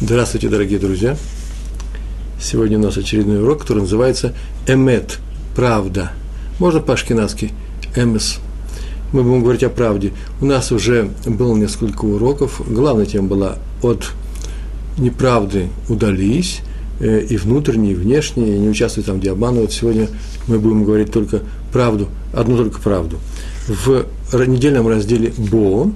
Здравствуйте, дорогие друзья! Сегодня у нас очередной урок, который называется «Эмет» – «Правда». Можно по-ашкенадски «Эмес». Мы будем говорить о правде. У нас уже было несколько уроков. Главная тема была «От неправды удались», э, и внутренние, и внешние, и не участвуй там, где обманывают. Сегодня мы будем говорить только правду, одну только правду. В недельном разделе «Бо»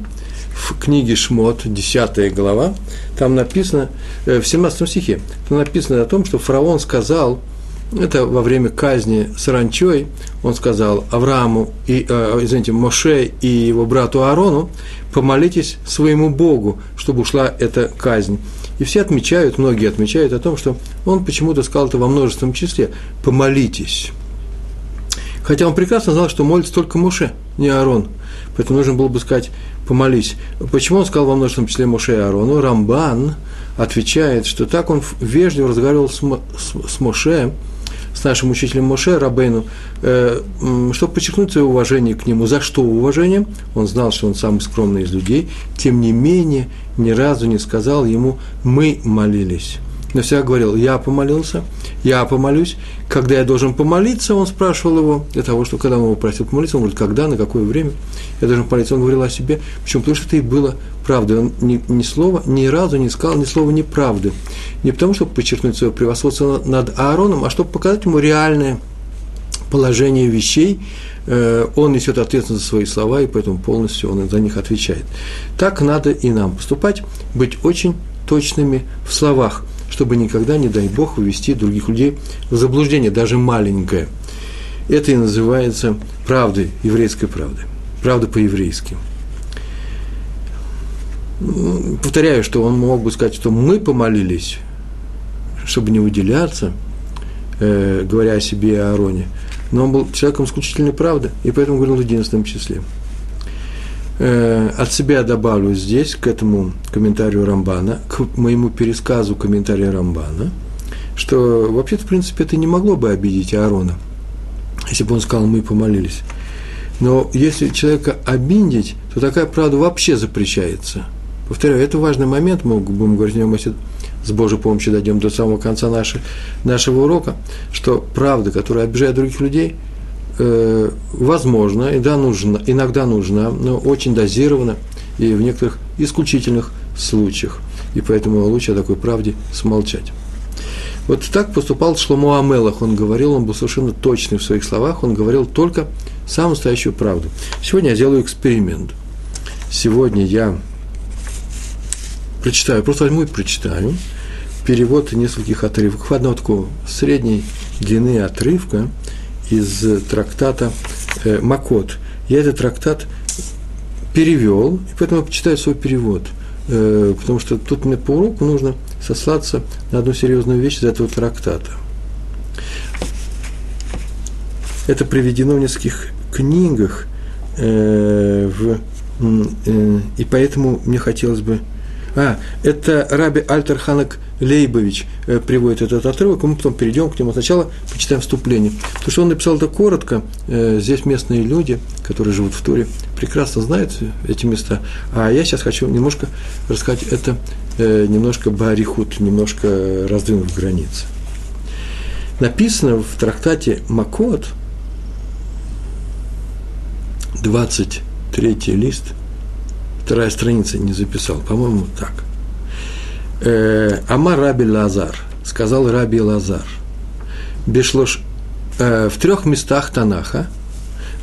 в книге Шмот, 10 глава, там написано, э, в 17 стихе, там написано о том, что фараон сказал, это во время казни саранчой, он сказал Аврааму, и, э, извините, Моше и его брату Аарону, помолитесь своему Богу, чтобы ушла эта казнь. И все отмечают, многие отмечают о том, что он почему-то сказал это во множественном числе, помолитесь. Хотя он прекрасно знал, что молится только Моше, не Аарон. Поэтому нужно было бы сказать помолись. Почему он сказал во множественном числе Моше и Аарону? Рамбан отвечает, что так он вежливо разговаривал с, с, с Моше, с нашим учителем Моше Рабейну, э, чтобы подчеркнуть свое уважение к нему. За что уважение? Он знал, что он самый скромный из людей, тем не менее ни разу не сказал ему «мы молились» но всегда говорил, я помолился, я помолюсь. Когда я должен помолиться, он спрашивал его, для того, что когда он его просил помолиться, он говорит, когда, на какое время я должен помолиться. Он говорил о себе, почему? Потому что это и было правдой. Он ни, ни слова, ни разу не сказал ни слова неправды. Не потому, чтобы подчеркнуть свое превосходство над Аароном, а чтобы показать ему реальное положение вещей, э, он несет ответственность за свои слова, и поэтому полностью он за них отвечает. Так надо и нам поступать, быть очень точными в словах чтобы никогда, не дай Бог, ввести других людей в заблуждение, даже маленькое. Это и называется правдой, еврейской правдой. Правда по-еврейски. Повторяю, что он мог бы сказать, что мы помолились, чтобы не выделяться, э, говоря о себе и о Аароне, но он был человеком исключительной правды, и поэтому говорил в единственном числе – от себя добавлю здесь, к этому комментарию Рамбана, к моему пересказу комментария Рамбана, что вообще в принципе, это не могло бы обидеть Аарона, если бы он сказал, мы помолились. Но если человека обидеть, то такая правда вообще запрещается. Повторяю, это важный момент, мы будем говорить о нем, если с Божьей помощью дойдем до самого конца нашей, нашего урока, что правда, которая обижает других людей – э, возможно, иногда нужна, иногда нужна, но очень дозирована и в некоторых исключительных случаях. И поэтому лучше о такой правде смолчать. Вот так поступал Шломо Амелах. Он говорил, он был совершенно точный в своих словах, он говорил только самую настоящую правду. Сегодня я сделаю эксперимент. Сегодня я прочитаю, просто возьму и прочитаю перевод нескольких отрывков, одного такого средней длины отрывка – из трактата э, Макот. Я этот трактат перевел, и поэтому я почитаю свой перевод, э, потому что тут мне по уроку нужно сослаться на одну серьезную вещь из этого трактата. Это приведено в нескольких книгах, э, в, и поэтому мне хотелось бы... А, это Раби Альтер Ханак Лейбович э, приводит этот отрывок, мы потом перейдем к нему. Сначала почитаем вступление. То, что он написал это коротко, э, здесь местные люди, которые живут в Туре, прекрасно знают эти места. А я сейчас хочу немножко рассказать это э, немножко барихут, немножко раздвинув границы. Написано в трактате Макот, 23 лист, вторая страница не записал, по-моему, так – э, Амар Раби Лазар, сказал Раби Лазар, Бешлош, э, в трех местах Танаха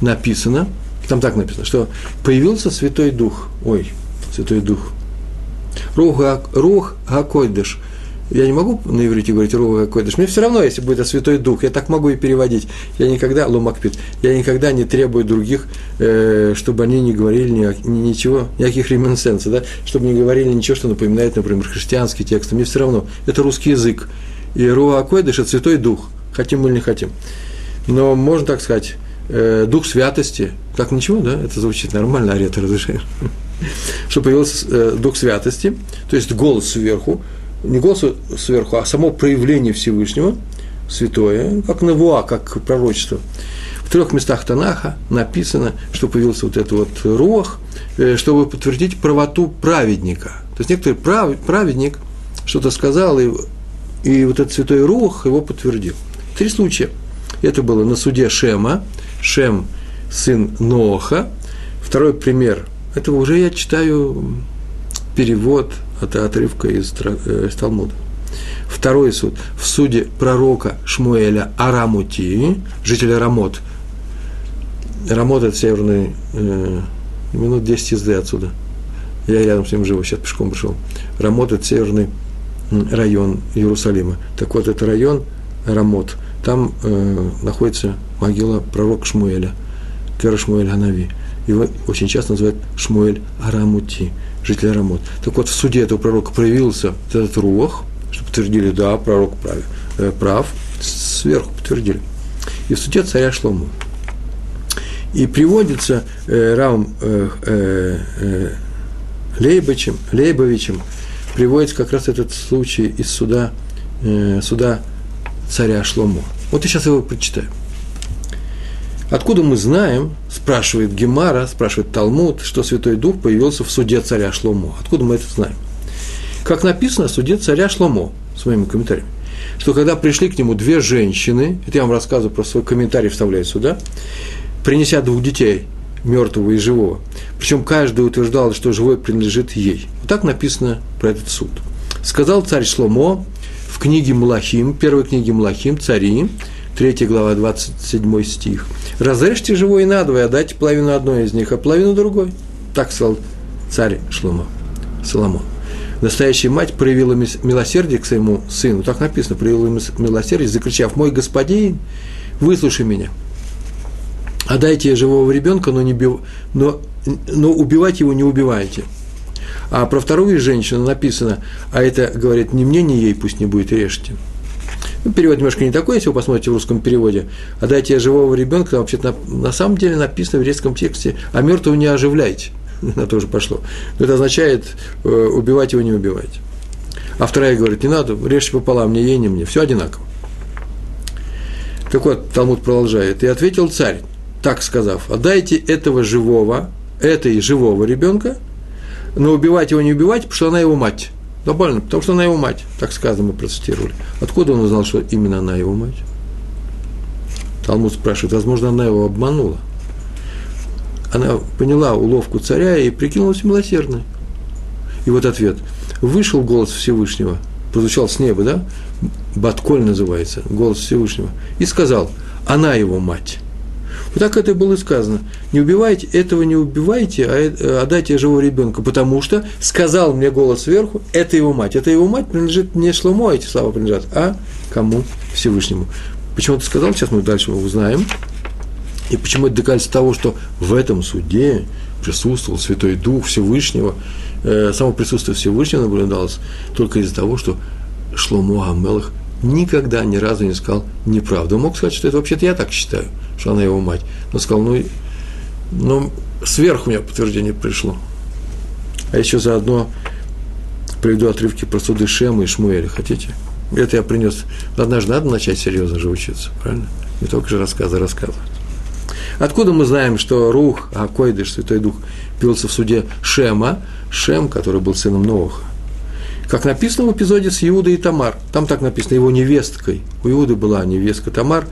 написано, там так написано, что появился Святой Дух, ой, Святой Дух, Рух, Рух Гакойдыш, я не могу на иврите говорить Руха Койдыш. Мне все равно, если будет это Святой Дух, я так могу и переводить. Я никогда, Ломакпит, я никогда не требую других, э, чтобы они не говорили ни, ни, ничего, никаких реминсенций, да, чтобы не говорили ничего, что напоминает, например, христианский текст. Мне все равно. Это русский язык. И Руха Койдыш – это Святой Дух, хотим мы или не хотим. Но можно так сказать, э, Дух Святости, так ничего, да, это звучит нормально, арета разрешает. Что появился э, Дух Святости, то есть голос сверху, не голос сверху, а само проявление Всевышнего, святое, как навуа, как пророчество. В трех местах Танаха написано, что появился вот этот вот рух, э, чтобы подтвердить правоту праведника. То есть некоторый прав, праведник, что-то сказал, и, и вот этот святой Рух его подтвердил. Три случая. Это было на суде Шема, Шем – сын Ноха. Второй пример. Это уже я читаю перевод от отрывка из, э, из Талмуда. Второй суд. В суде пророка Шмуэля Арамути, жителя Рамот. Рамот – это северный, э, минут 10 езды отсюда. Я рядом с ним живу, сейчас пешком пришел. Рамот – это северный район Иерусалима. Так вот, это район Рамот. Там э, находится могила пророка Шмуэля – Кера Шмуэль Ханави. Его очень часто называют Шмуэль Арамути, житель Арамот. Так вот, в суде этого пророка проявился этот рух, что подтвердили, да, пророк прав, э, прав, сверху подтвердили. И в суде царя Шлому. И приводится э, Равом э, э, э, Лейбовичем, Лейбовичем, приводится как раз этот случай из суда, э, суда царя Шлому. Вот я сейчас его прочитаю. Откуда мы знаем, спрашивает Гемара, спрашивает Талмуд, что Святой Дух появился в суде царя Шломо? Откуда мы это знаем? Как написано в суде царя Шломо, с моими комментариями, что когда пришли к нему две женщины, это я вам рассказываю про свой комментарий, вставляю сюда, принеся двух детей, мертвого и живого. Причем каждый утверждал, что живой принадлежит ей. Вот так написано про этот суд. Сказал царь Шломо в книге Млахим, первой книге Млахим, цари, 3 глава, 27 стих. «Разрежьте живое надвое, отдайте половину одной из них, а половину другой». Так сказал царь Шломо, Соломон. Настоящая мать проявила милосердие к своему сыну, так написано, проявила милосердие, закричав, «Мой господин, выслушай меня, отдайте живого ребенка, но, не бив... но, но убивать его не убивайте». А про вторую женщину написано, а это, говорит, не мне, не ей пусть не будет, режьте. Ну, перевод немножко не такой, если вы посмотрите в русском переводе. А дайте живого ребенка, там вообще-то на, на самом деле написано в еврейском тексте, а мертвого не оживляйте. На то же пошло. Но это означает, э, убивать его не убивать. А вторая говорит, не надо, режьте пополам, не ей, не мне. Все одинаково. Так вот, Талмуд продолжает. И ответил царь, так сказав, отдайте этого живого, этой живого ребенка, но убивать его не убивать, потому что она его мать. Глобально, потому что она его мать, так сказано, мы процитировали. Откуда он узнал, что именно она его мать? Талмуд спрашивает, возможно, она его обманула. Она поняла уловку царя и прикинулась милосердной. И вот ответ. Вышел голос Всевышнего, прозвучал с неба, да? Батколь называется, голос Всевышнего. И сказал, она его мать. Вот так это было сказано. Не убивайте, этого не убивайте, а отдайте живого ребенка, потому что сказал мне голос сверху, это его мать. Это его мать принадлежит не Шломо, эти слова принадлежат, а кому? Всевышнему. Почему ты сказал, сейчас мы дальше узнаем. И почему это доказательство того, что в этом суде присутствовал Святой Дух Всевышнего, э, само присутствие Всевышнего наблюдалось только из-за того, что Шломо Амелах никогда ни разу не сказал неправду. Он мог сказать, что это вообще-то я так считаю, что она его мать. Но сказал, ну, ну сверху у меня подтверждение пришло. А еще заодно приведу отрывки про суды Шема и Шмуэля. Хотите? Это я принес. Однажды надо начать серьезно же учиться, правильно? Не только же рассказы рассказывать. Откуда мы знаем, что Рух, Акойдыш, Святой Дух, пился в суде Шема, Шем, который был сыном Нового, как написано в эпизоде с Иудой и Тамар. Там так написано, его невесткой. У Иуды была невестка Тамар,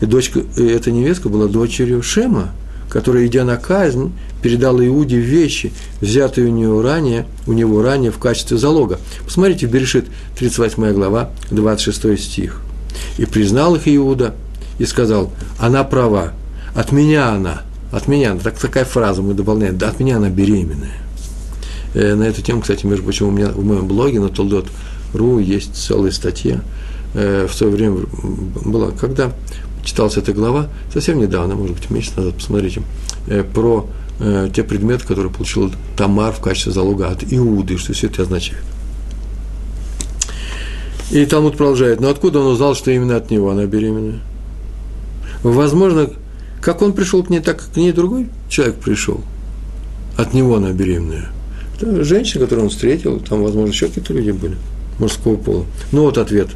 и дочка, и эта невестка была дочерью Шема, которая, идя на казнь, передала Иуде вещи, взятые у него ранее, у него ранее в качестве залога. Посмотрите, Берешит, 38 глава, 26 стих. «И признал их Иуда, и сказал, она права, от меня она, от меня, так, такая фраза мы дополняем, да, от меня она беременная. Э, на эту тему, кстати, между прочим, у меня в моем блоге на Толдот.ру есть целая статья. Э, в свое время была, когда читалась эта глава, совсем недавно, может быть, месяц назад, посмотрите, э, про те предметы, которые получил Тамар в качестве залога от Иуды, что все это означает. И Талмуд продолжает, но откуда он узнал, что именно от него она беременная? Возможно, как он пришел к ней, так к ней другой человек пришел. От него она беременная – это женщина, которую он встретил, там, возможно, еще какие-то люди были мужского пола. Ну вот ответ.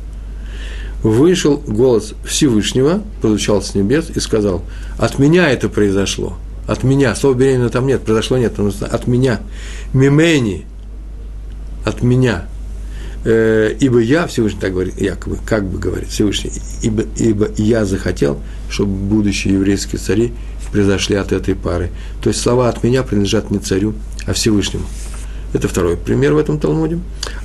Вышел голос Всевышнего, прозвучал с небес и сказал, от меня это произошло, от меня, слова беременна там нет, произошло нет, от меня, мимени, от меня, э, ибо я, Всевышний так говорит, якобы, как бы говорит Всевышний, ибо, ибо я захотел, чтобы будущие еврейские цари произошли от этой пары. То есть слова от меня принадлежат не царю, а Всевышнему. Это второй пример в этом Талмуде.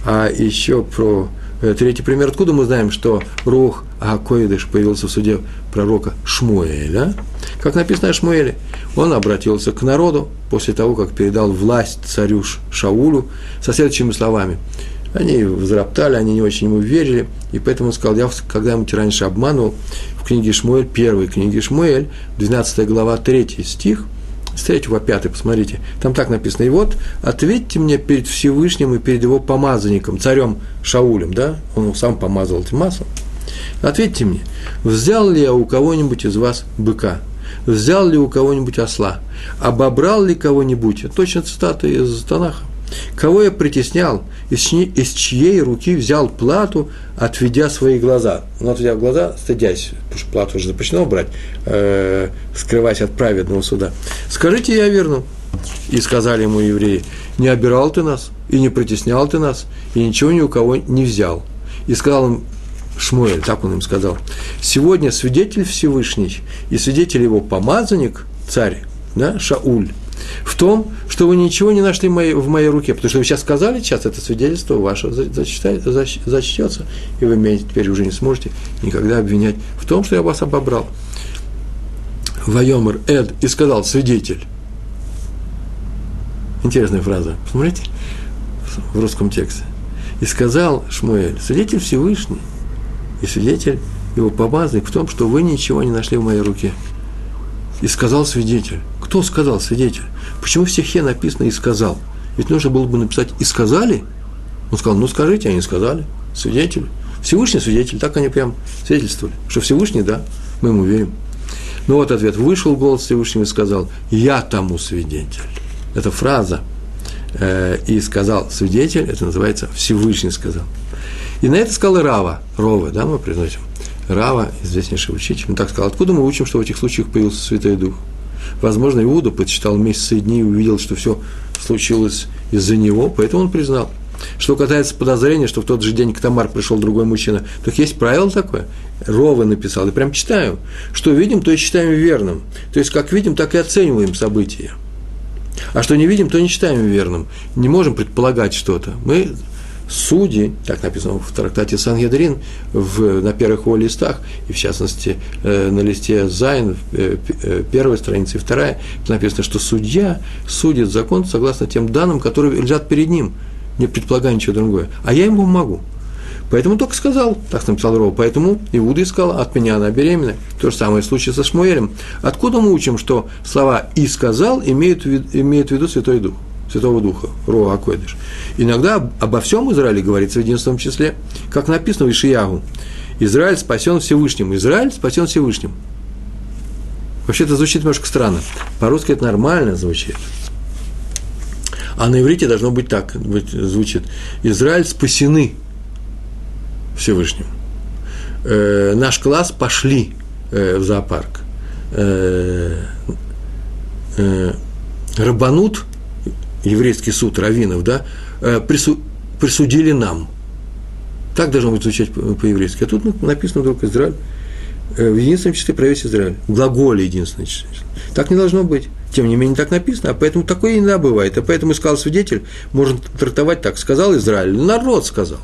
А еще про э, третий пример. Откуда мы знаем, что Рух Акоидыш появился в суде пророка Шмуэля? Как написано о Шмуэле, он обратился к народу после того, как передал власть царю Шаулю со следующими словами. Они взроптали, они не очень ему верили, и поэтому он сказал, я когда-нибудь раньше обманул, в книге Шмуэль, первой книге Шмуэль, 12 глава, 3 стих – с 3 по 5, посмотрите, там так написано, и вот ответьте мне перед Всевышним и перед его помазанником, царем Шаулем, да, он сам помазал этим маслом, ответьте мне, взял ли я у кого-нибудь из вас быка, взял ли у кого-нибудь осла, обобрал ли кого-нибудь, точно цитата из Танаха, Кого я притеснял, из, чьей, из чьей руки взял плату, отведя свои глаза. Ну, отведя глаза, стыдясь, потому что плату уже запрещено брать, э, скрываясь от праведного суда. Скажите, я верну. И сказали ему евреи, не обирал ты нас, и не притеснял ты нас, и ничего ни у кого не взял. И сказал им Шмуэль, так он им сказал, сегодня свидетель Всевышний и свидетель его помазанник, царь, да, Шауль, в том, что вы ничего не нашли в моей, в моей руке, потому что вы сейчас сказали, сейчас это свидетельство ваше зачтется, и вы меня теперь уже не сможете никогда обвинять в том, что я вас обобрал. Вайомер Эд и сказал свидетель. Интересная фраза. Посмотрите в русском тексте. И сказал Шмуэль, свидетель Всевышний, и свидетель его помазанник в том, что вы ничего не нашли в моей руке. И сказал свидетель. Кто сказал свидетель? Почему в стихе написано «и сказал»? Ведь нужно было бы написать «и сказали». Он сказал, ну скажите, они сказали. Свидетель. Всевышний свидетель, так они прям свидетельствовали. Что Всевышний, да, мы ему верим. Ну вот ответ. Вышел голос Всевышнего и сказал, я тому свидетель. Это фраза. Э, и сказал свидетель, это называется Всевышний сказал. И на это сказал Рава, Рова, да, мы произносим. Рава, известнейший учитель, он так сказал, откуда мы учим, что в этих случаях появился Святой Дух? Возможно, Иуда подсчитал месяцы и дни и увидел, что все случилось из-за него, поэтому он признал. Что касается подозрения, что в тот же день к Тамар пришел другой мужчина, так есть правило такое. Рова написал, и прям читаю. Что видим, то и считаем верным. То есть, как видим, так и оцениваем события. А что не видим, то не считаем верным. Не можем предполагать что-то. Мы судьи, так написано в трактате Сан-Ядрин, на первых его листах, и в частности э, на листе Зайн, э, э, первая страница и вторая, написано, что судья судит закон согласно тем данным, которые лежат перед ним, не предполагая ничего другое. А я ему могу. Поэтому только сказал, так написал Рова, поэтому Иуда искал, от меня она беременна. То же самое случай со Шмуэлем. Откуда мы учим, что слова «и сказал» имеют, имеют в виду Святой Дух? Святого Духа, Роа Акойдыш. Иногда обо всем Израиле говорится в единственном числе, как написано в Ишиягу. Израиль спасен Всевышним. Израиль спасен Всевышним. Вообще это звучит немножко странно. По-русски это нормально звучит. А на иврите должно быть так, звучит. Израиль спасены Всевышним. Э, наш класс пошли э, в зоопарк. Э, э, Рабанут еврейский суд раввинов, да, э, прису, присудили нам. Так должно быть звучать по-еврейски. А тут написано вдруг Израиль. Э, в единственном числе про весь Израиль. В глаголе единственное число. Так не должно быть. Тем не менее, так написано, а поэтому такое иногда бывает. А поэтому сказал свидетель, можно трактовать так. Сказал Израиль, народ сказал.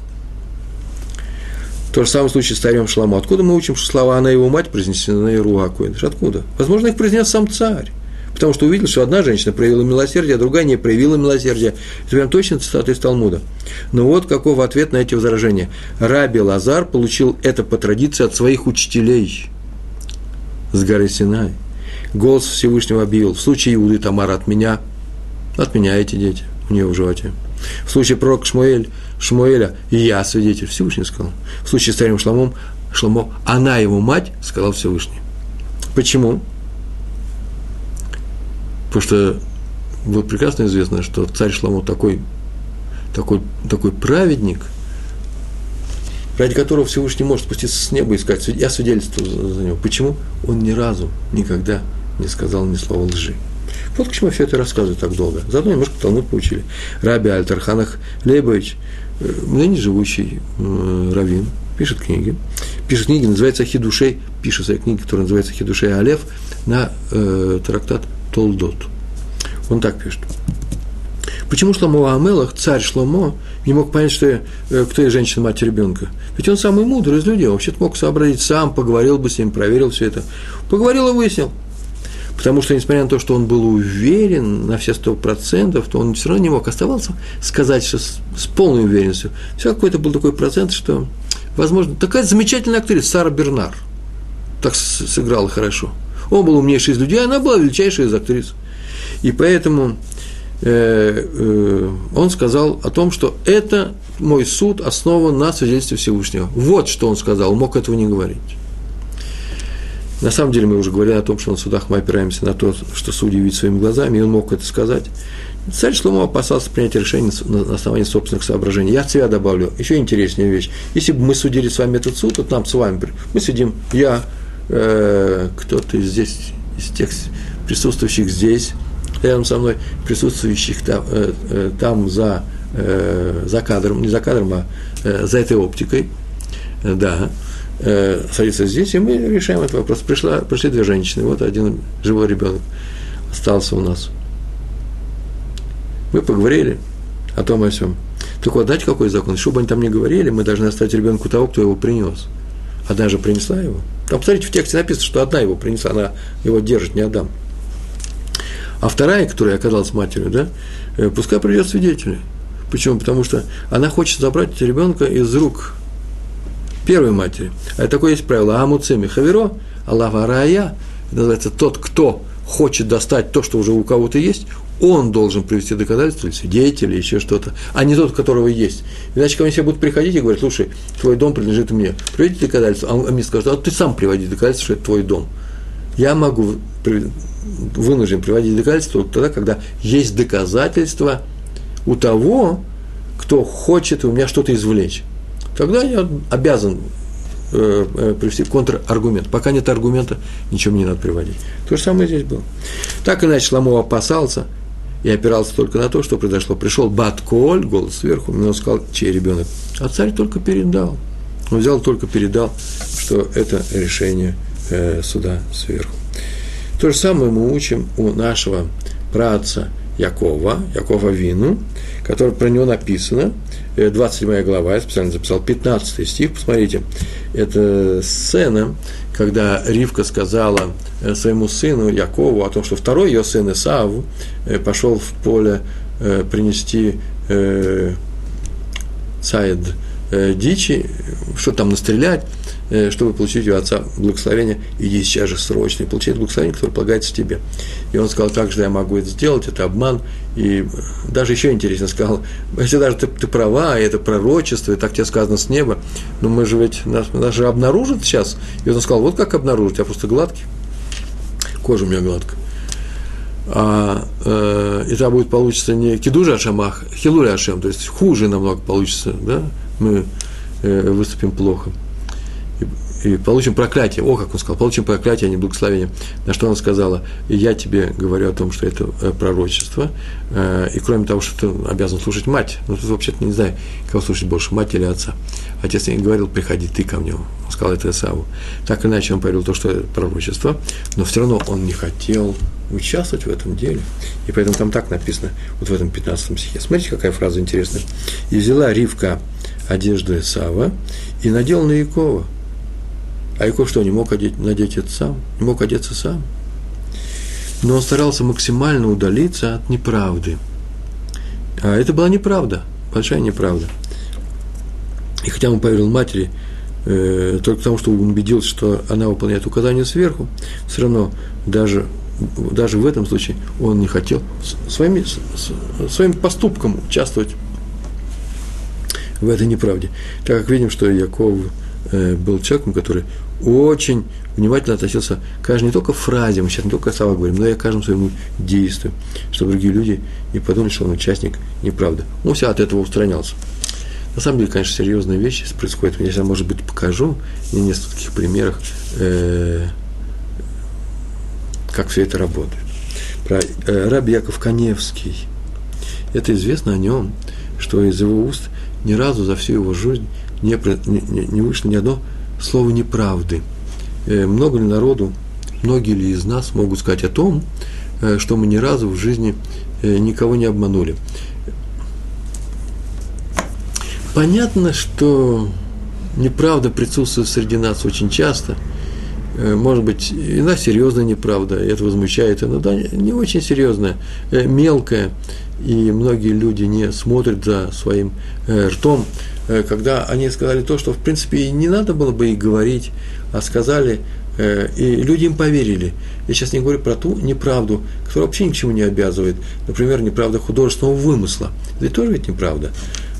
То же самое случай с царем Шламу. Откуда мы учим, что слова «она его мать» произнесены на Ируа Откуда? Возможно, их произнес сам царь потому что увидел, что одна женщина проявила милосердие, а другая не проявила милосердия. Это прям точно цитата из Талмуда. Но вот каков ответ на эти возражения. Раби Лазар получил это по традиции от своих учителей с горы Синай. Голос Всевышнего объявил, в случае Иуды Тамара от меня, от меня эти дети, у нее в животе. В случае пророка Шмуэль, Шмуэля, я свидетель, Всевышний сказал. В случае с царем Шламом, Шламо, она его мать, сказал Всевышний. Почему? Потому что вы прекрасно известно, что царь Шламо такой, такой, такой праведник, ради которого Всевышний может спуститься с неба и сказать, я свидетельствую за него. Почему? Он ни разу, никогда не сказал ни слова лжи. Вот к чему все это рассказываю так долго. Заодно немножко Талмуд поучили. Раби Альтарханах Лейбович э, ныне живущий э, раввин, пишет книги, пишет книги, называется «Хидушей», пишет свои книги, которая называется «Хидушей Алев», на э, трактат Толдот. Он так пишет. Почему Шломо Амелах, царь Шломо, не мог понять, что, э, кто есть женщина, мать ребенка? Ведь он самый мудрый из людей, он вообще-то мог сообразить сам, поговорил бы с ним, проверил все это. Поговорил и выяснил. Потому что, несмотря на то, что он был уверен на все сто процентов, то он все равно не мог оставаться, сказать что с, с полной уверенностью. Все какой-то был такой процент, что, возможно, такая замечательная актриса Сара Бернар так сыграла хорошо. Он был умнейший из людей, она была величайшая из актрис. И поэтому э, э, он сказал о том, что это мой суд основан на свидетельстве Всевышнего. Вот что он сказал, мог этого не говорить. На самом деле мы уже говорили о том, что на судах мы опираемся на то, что судьи видят своими глазами, и он мог это сказать. Царь Шломо опасался принять решение на основании собственных соображений. Я от себя добавлю еще интереснее вещь. Если бы мы судили с вами этот суд, вот нам с вами, мы сидим, я, э, кто-то здесь, из тех присутствующих здесь, рядом со мной, присутствующих там, э, э, там за, э, за кадром, не за кадром, а э, за этой оптикой, э, да, э, садится здесь, и мы решаем этот вопрос. Пришла, пришли две женщины, вот один живой ребенок остался у нас. Мы поговорили о том о всем. Так вот, дать какой закон? Что бы они там ни говорили, мы должны оставить ребенку того, кто его принес. Одна же принесла его. Там, посмотрите, в тексте написано, что одна его принесла, она его держит, не отдам. А вторая, которая оказалась матерью, да, э, пускай придет свидетель. Почему? Потому что она хочет забрать ребенка из рук первой матери. А такое есть правило. Амуцеми хаверо, Аллаха рая, называется тот, кто хочет достать то, что уже у кого-то есть, он должен привести доказательства, или свидетеля, или еще что-то, а не тот, у которого есть. Иначе ко мне все будут приходить и говорить, слушай, твой дом принадлежит мне, приведи доказательства, а мне скажут, а ты сам приводи доказательства, что это твой дом. Я могу вынужден приводить доказательства тогда, когда есть доказательства у того, кто хочет у меня что-то извлечь тогда я обязан э, э, привести контраргумент. Пока нет аргумента, ничего не надо приводить. То же самое здесь было. Так иначе Ламо опасался и опирался только на то, что произошло. Пришел Батколь, голос сверху, и он сказал, чей ребенок. А царь только передал. Он взял, только передал, что это решение э, суда сверху. То же самое мы учим у нашего праца Якова, Якова Вину, который про него написано, 27 э, глава, я специально записал, 15 стих, посмотрите, это сцена, когда Ривка сказала э, своему сыну Якову о том, что второй ее сын Исав э, пошел в поле принести цаид дичи, что там настрелять, чтобы получить у отца благословение, иди сейчас же срочно и получай благословение, которое полагается тебе. И он сказал, как же я могу это сделать, это обман. И даже еще интересно сказал, если даже ты, ты права, и это пророчество, и так тебе сказано с неба, но мы же ведь, нас, нас же обнаружат сейчас. И он сказал, вот как обнаружить, я просто гладкий, кожа у меня гладкая. А, э, и там будет получиться не кидужа ашамах, хилури ашем, то есть хуже намного получится, да, мы э, выступим плохо и получим проклятие. О, как он сказал, получим проклятие, а не благословение. На что она сказала, я тебе говорю о том, что это э, пророчество, э, и кроме того, что ты обязан слушать мать, ну, тут вообще-то не знаю, кого слушать больше, мать или отца. Отец не говорил, приходи ты ко мне, он сказал это Исаву. Так иначе он поверил то, что это пророчество, но все равно он не хотел участвовать в этом деле. И поэтому там так написано, вот в этом 15 стихе. Смотрите, какая фраза интересная. «И взяла Ривка одежду Исава и надел на Якова, а Яков что, не мог одеть, надеть это сам? Не мог одеться сам? Но он старался максимально удалиться от неправды. А это была неправда, большая неправда. И хотя он поверил матери, э, только потому, что он убедился, что она выполняет указания сверху, все равно даже, даже в этом случае он не хотел своими, своим поступком участвовать в этой неправде. Так как видим, что Яков э, был человеком, который очень внимательно относился к каждой не только фразе, мы сейчас не только слова говорим, но и к каждому своему действию, чтобы другие люди не подумали, что он участник неправды. Он все от этого устранялся. На самом деле, конечно, серьезные вещи происходят. Я сейчас, может быть, покажу на нескольких примерах, э, как все это работает. Про э, Раби Яков Каневский. Это известно о нем, что из его уст ни разу за всю его жизнь не, не, не вышло ни одно слово неправды. Э, много ли народу, многие ли из нас могут сказать о том, э, что мы ни разу в жизни э, никого не обманули. Понятно, что неправда присутствует среди нас очень часто. Может быть, иногда серьезная неправда, это возмущает, иногда не очень серьезная, мелкая, и многие люди не смотрят за своим ртом, когда они сказали то, что, в принципе, и не надо было бы и говорить, а сказали, э, и люди им поверили. Я сейчас не говорю про ту неправду, которая вообще ни к чему не обязывает. Например, неправда художественного вымысла. Это тоже ведь неправда.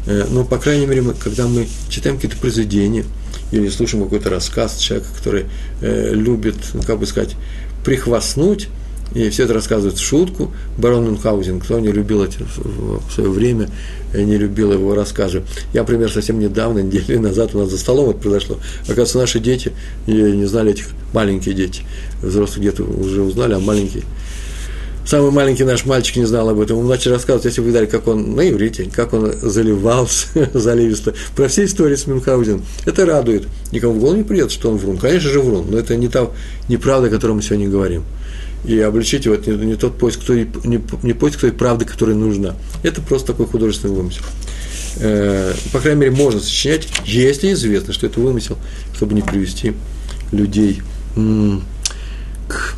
Э, но, по крайней мере, мы, когда мы читаем какие-то произведения или слушаем какой-то рассказ человека, который э, любит, ну, как бы сказать, прихвастнуть, и все это рассказывают в шутку. Барон Мюнхгаузен, кто не любил эти в свое время, э, не любил его рассказы. Я, например, совсем недавно, недели назад у нас за столом это произошло. Оказывается, наши дети не знали этих маленькие дети. Взрослые где-то уже узнали, а маленькие Самый маленький наш мальчик не знал об этом. Он начал рассказывать, если вы видали, как он на иврите, как он заливался заливисто, про все истории с Мюнхгаузеном. Это радует. Никому в голову не придет, что он врун. Конечно же, врун, но это не та неправда, о которой мы сегодня говорим и обличить его, это не, не тот поиск той, не, не поиск той правды, которая нужна. Это просто такой художественный вымысел. Э, по крайней мере, можно сочинять, если известно, что это вымысел, чтобы не привести людей к,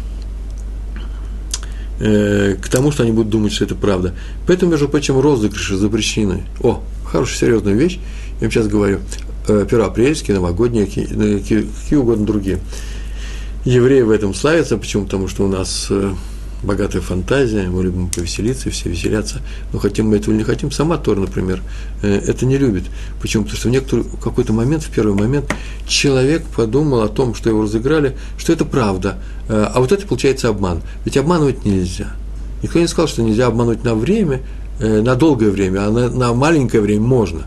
э, к тому, что они будут думать, что это правда. Поэтому, между прочим, розыгрыши запрещены. О, хорошая, серьезная вещь, я вам сейчас говорю. Э, первоапрельские, новогодние, какие, какие угодно другие евреи в этом славятся. Почему? Потому что у нас э, богатая фантазия, мы любим повеселиться, все веселятся, но хотим мы этого или не хотим, сама Тор, например, э, это не любит. Почему? Потому что в некоторый какой-то момент, в первый момент, человек подумал о том, что его разыграли, что это правда, э, а вот это получается обман. Ведь обманывать нельзя. Никто не сказал, что нельзя обмануть на время, на долгое время, а на, на маленькое время можно.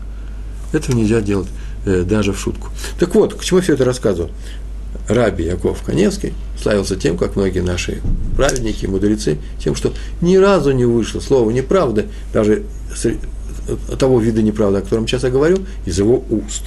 Этого нельзя делать даже в шутку. Так вот, к чему я все это рассказываю? Раби Яков Каневский славился тем, как многие наши праведники, мудрецы, тем, что ни разу не вышло слово неправды, даже того вида неправды, о котором сейчас я говорю, из его уст.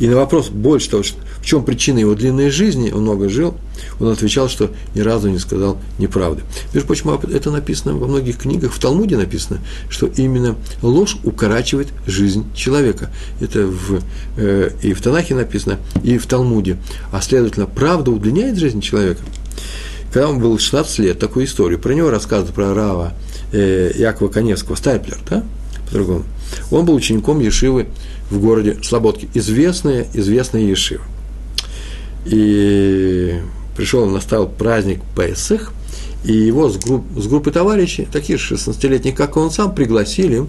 И на вопрос больше того, в чем причина его длинной жизни, он много жил, он отвечал, что ни разу не сказал неправды. Между прочим, это написано во многих книгах, в Талмуде написано, что именно ложь укорачивает жизнь человека. Это в, э, и в Танахе написано, и в Талмуде. А следовательно, правда удлиняет жизнь человека. Когда он был 16 лет, такую историю, про него рассказывают про Рава э, Якова Коневского, Стайплер, да, по-другому. Он был учеником Ешивы в городе Слободке. Известная, известная Ешива. И пришел, настал праздник Песах, и его с, групп, с группой товарищей, таких 16-летних, как он сам, пригласили,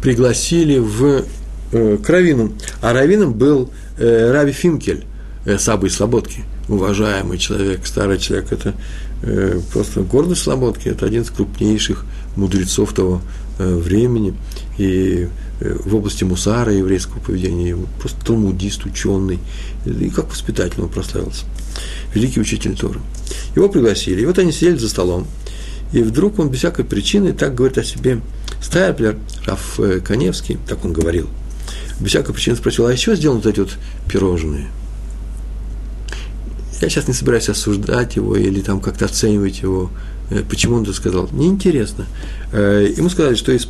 пригласили в э, к Равину. А Равином был э, Рави Финкель, э, Сабы Слободки, уважаемый человек, старый человек, это э, просто гордость Слободки, это один из крупнейших мудрецов того э, времени, и в области мусара еврейского поведения, просто талмудист, ученый, и как воспитатель он прославился. Великий учитель Торы. Его пригласили, и вот они сидели за столом, и вдруг он без всякой причины так говорит о себе. Стайплер, Раф э, Коневский, так он говорил, без всякой причины спросил, а еще сделаны вот эти вот пирожные? Я сейчас не собираюсь осуждать его или там как-то оценивать его, э, почему он это сказал. Неинтересно. Ему сказали, что из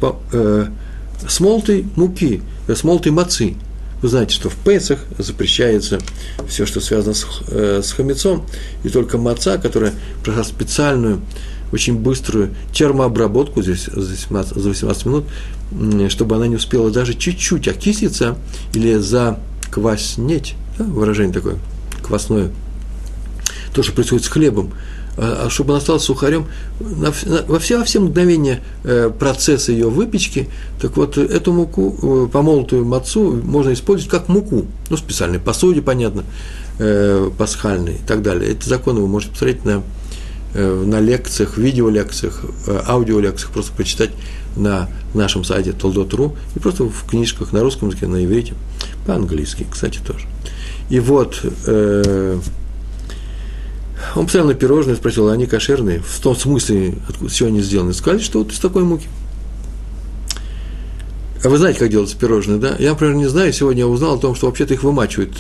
с молотой муки, э, с молотой мацы. Вы знаете, что в Песах запрещается все, что связано с, э, с хамецом, и только маца, которая прошла специальную, очень быструю термообработку здесь за 18, за 18 минут, чтобы она не успела даже чуть-чуть окислиться или закваснеть, да, выражение такое, квасное, то, что происходит с хлебом, а, а чтобы он остался сухарем на, на, во все, во все мгновения э, процесса ее выпечки, так вот эту муку, э, помолотую мацу, можно использовать как муку, ну, в специальной посуде, понятно, э, пасхальной и так далее. Эти законы вы можете посмотреть на, э, на лекциях, видеолекциях, э, аудиолекциях, просто прочитать на нашем сайте Толдот.ру и просто в книжках на русском языке, на иврите, по-английски, кстати, тоже. И вот э, он посмотрел на пирожные, спросил, а они кошерные? В том смысле, откуда, с чего они сделаны? Сказали, что вот из такой муки. А вы знаете, как делается пирожное, да? Я, например, не знаю, сегодня я узнал о том, что вообще-то их вымачивают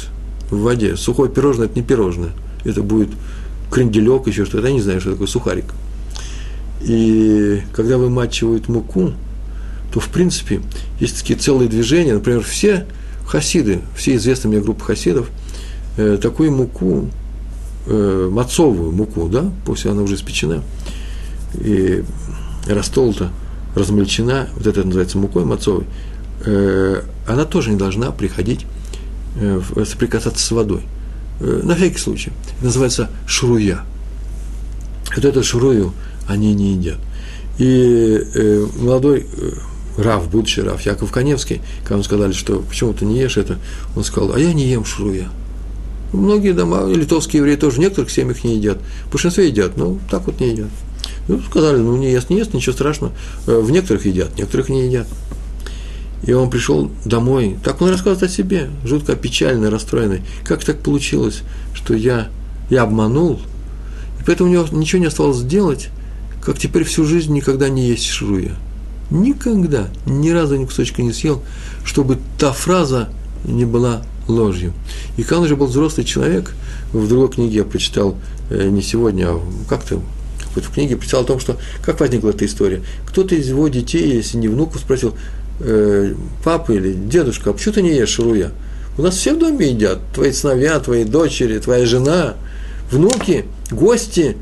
в воде. Сухое пирожное – это не пирожное. Это будет кренделек, еще что-то. Я не знаю, что такое сухарик. И когда вымачивают муку, то, в принципе, есть такие целые движения. Например, все хасиды, все известные мне группы хасидов, э, такую муку, э, мацовую муку, да, после она уже испечена, и растолта, размельчена, вот это называется мукой мацовой, э, она тоже не должна приходить, э, соприкасаться с водой. Э, на всякий случай. Называется шруя. Вот эту шрую они не едят. И э, молодой э, Рав, будущий Рав, Яков Коневский, когда ему сказали, что почему ты не ешь это, он сказал, а я не ем шруя. Многие дома, литовские евреи тоже в некоторых семьях не едят. В большинстве едят, но так вот не едят. Ну, сказали, ну, не ест, не ест, ничего страшного. Э, в некоторых едят, некоторых не едят. И он пришел домой, так он рассказывает о себе, жутко печальный, расстроенный. Как так получилось, что я, я обманул, и поэтому у него ничего не осталось сделать, как теперь всю жизнь никогда не есть шруя. Никогда, ни разу ни кусочка не съел, чтобы та фраза не была ложью. И когда уже был взрослый человек, в другой книге я прочитал, э, не сегодня, а как-то в книге прочитал о том, что как возникла эта история. Кто-то из его детей, если не внуков, спросил, э, папа или дедушка, а почему ты не ешь шуруя? У нас все в доме едят, твои сыновья, твои дочери, твоя жена, внуки, гости.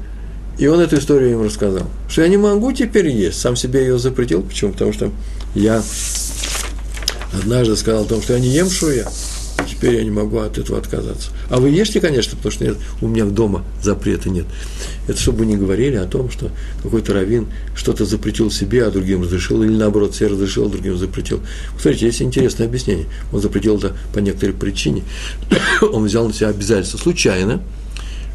И он эту историю им рассказал. Что я не могу теперь есть, сам себе ее запретил. Почему? Потому что я однажды сказал о том, что я не ем шуя теперь я не могу от этого отказаться. А вы ешьте, конечно, потому что нет, у меня дома запрета нет. Это чтобы не говорили о том, что какой-то раввин что-то запретил себе, а другим разрешил, или наоборот, себе разрешил, а другим запретил. Смотрите, есть интересное объяснение. Он запретил это по некоторой причине. Он взял на себя обязательство случайно,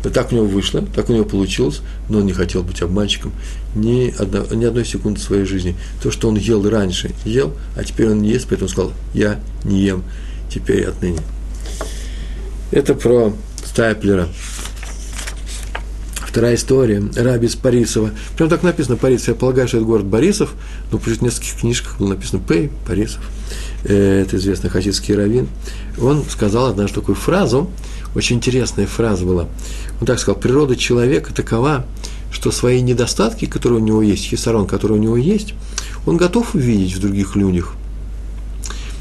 так у него вышло, так у него получилось, но он не хотел быть обманщиком ни, одно, ни одной секунды своей жизни. То, что он ел раньше, ел, а теперь он не ест, поэтому сказал, я не ем теперь отныне. Это про Стайплера. Вторая история. Раби из Парисова. Прям так написано Парисов. Я полагаю, что это город Борисов. Но в нескольких книжках было написано Пей, Парисов. Э, это известный хасидский раввин. Он сказал однажды такую фразу. Очень интересная фраза была. Он так сказал. Природа человека такова, что свои недостатки, которые у него есть, хисарон, который у него есть, он готов увидеть в других людях –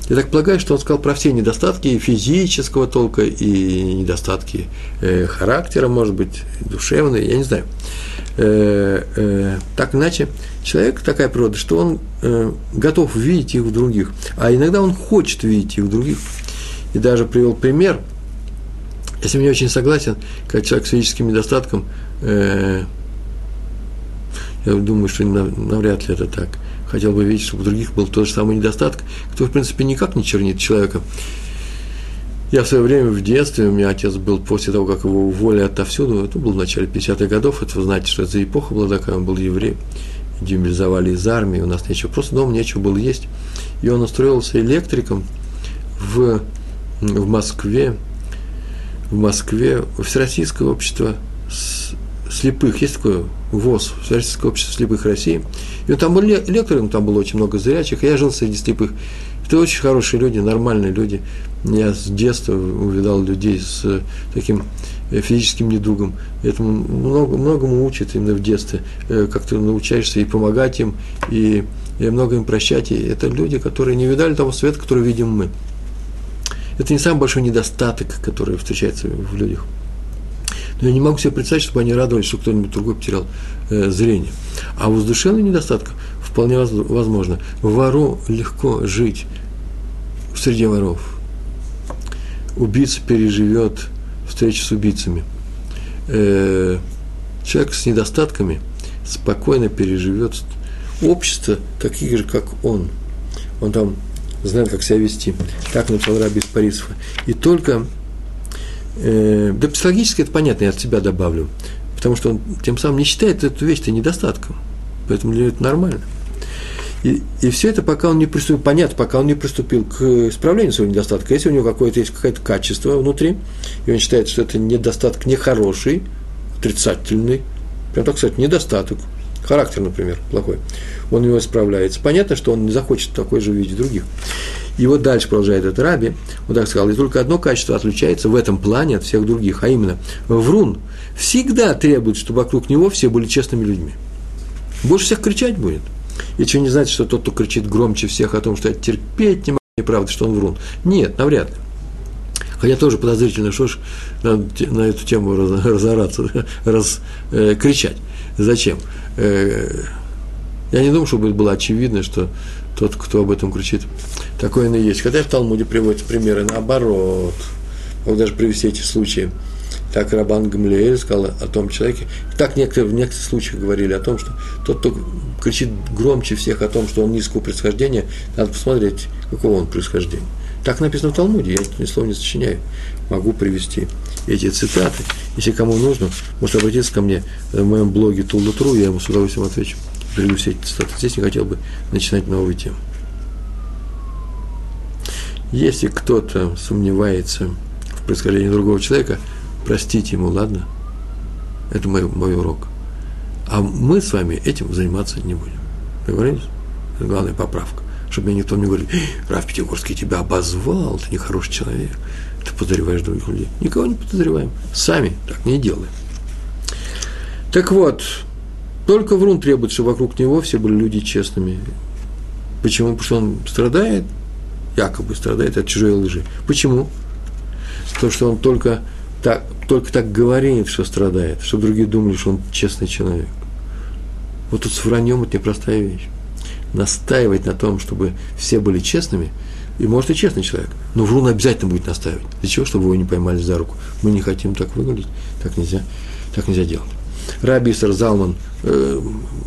я так полагаю, что он сказал про все недостатки физического толка и недостатки э, характера, может быть, душевные, я не знаю. Э, э, так иначе, человек такая природа, что он э, готов видеть их в других, а иногда он хочет видеть их в других. И даже привел пример, если мне очень согласен, как человек с физическим недостатком, э, я думаю, что навряд ли это так – хотел бы видеть, чтобы у других был тот же самый недостаток, кто, в принципе, никак не чернит человека. Я в свое время в детстве, у меня отец был после того, как его уволили отовсюду, это было в начале 50-х годов, это вы знаете, что это за эпоха была такая, он был еврей, демобилизовали из армии, у нас нечего, просто дома нечего было есть. И он устроился электриком в, в Москве, в Москве, Всероссийское общество слепых, есть такое ВОЗ, Всероссийское общество слепых России. И он там был лектором, там было очень много зрячих, я жил среди слепых. Это очень хорошие люди, нормальные люди. Я с детства увидал людей с таким э, физическим недугом. Этому много, многому учат именно в детстве, э, как ты научаешься и помогать им, и, и много им прощать. И это люди, которые не видали того света, который видим мы. Это не самый большой недостаток, который встречается в людях. Но я не могу себе представить, чтобы они радовались, что кто-нибудь другой потерял э, зрение. А у душевных недостатков вполне возможно. Вору легко жить среди воров. Убийца переживет встречу с убийцами. Э, человек с недостатками спокойно переживет общество таких же, как он. Он там знает, как себя вести. Так написал Раби из Парисова. И только Э, да психологически это понятно, я от себя добавлю, потому что он тем самым не считает эту вещь недостатком, поэтому для него это нормально. И, и все это, пока он не приступил, понятно, пока он не приступил к исправлению своего недостатка. Если у него какое-то есть какое-то качество внутри, и он считает, что это недостаток нехороший, отрицательный, прям так сказать, недостаток, характер, например, плохой, он его исправляется. Понятно, что он не захочет такой же видеть других. И вот дальше продолжает этот раби, вот так сказал, и только одно качество отличается в этом плане от всех других, а именно врун всегда требует, чтобы вокруг него все были честными людьми. Больше всех кричать будет. И что не значит, что тот, кто кричит громче всех о том, что я терпеть не могу, неправда, что он врун. Нет, навряд ли. Хотя тоже подозрительно, что ж на, эту тему раз, разораться, раз, э, кричать. Зачем? Э, я не думаю, чтобы было очевидно, что тот, кто об этом кричит, такое и есть. Хотя в Талмуде приводятся примеры наоборот. Могу даже привести эти случаи. Так Рабан Гамлиэль сказал о том человеке. Так некоторые, в некоторых случаях говорили о том, что тот, кто кричит громче всех о том, что он низкого происхождения, надо посмотреть, какого он происхождения. Так написано в Талмуде, я ни слова не сочиняю. Могу привести эти цитаты. Если кому нужно, может обратиться ко мне в моем блоге Тулдутру, я ему с удовольствием отвечу. Приведу все эти цитаты. Здесь не хотел бы начинать новую тему. Если кто-то сомневается в происхождении другого человека – простите ему, ладно? Это мой, мой урок. А мы с вами этим заниматься не будем. Договорились? Это главная поправка. Чтобы мне никто не говорил, Раф Пятигорский тебя обозвал, ты нехороший человек, ты подозреваешь других людей. Никого не подозреваем. Сами так не делаем. Так вот, только Врун требует, чтобы вокруг него все были люди честными. Почему? Потому что он страдает, якобы страдает от чужой лжи. Почему? Потому что он только так, только так говорит, что страдает, чтобы другие думали, что он честный человек. Вот тут с враньем это непростая вещь. Настаивать на том, чтобы все были честными, и может и честный человек, но врун обязательно будет настаивать. Для чего? Чтобы его не поймали за руку. Мы не хотим так выглядеть, так нельзя, так нельзя делать. Раби Исар Залман, э,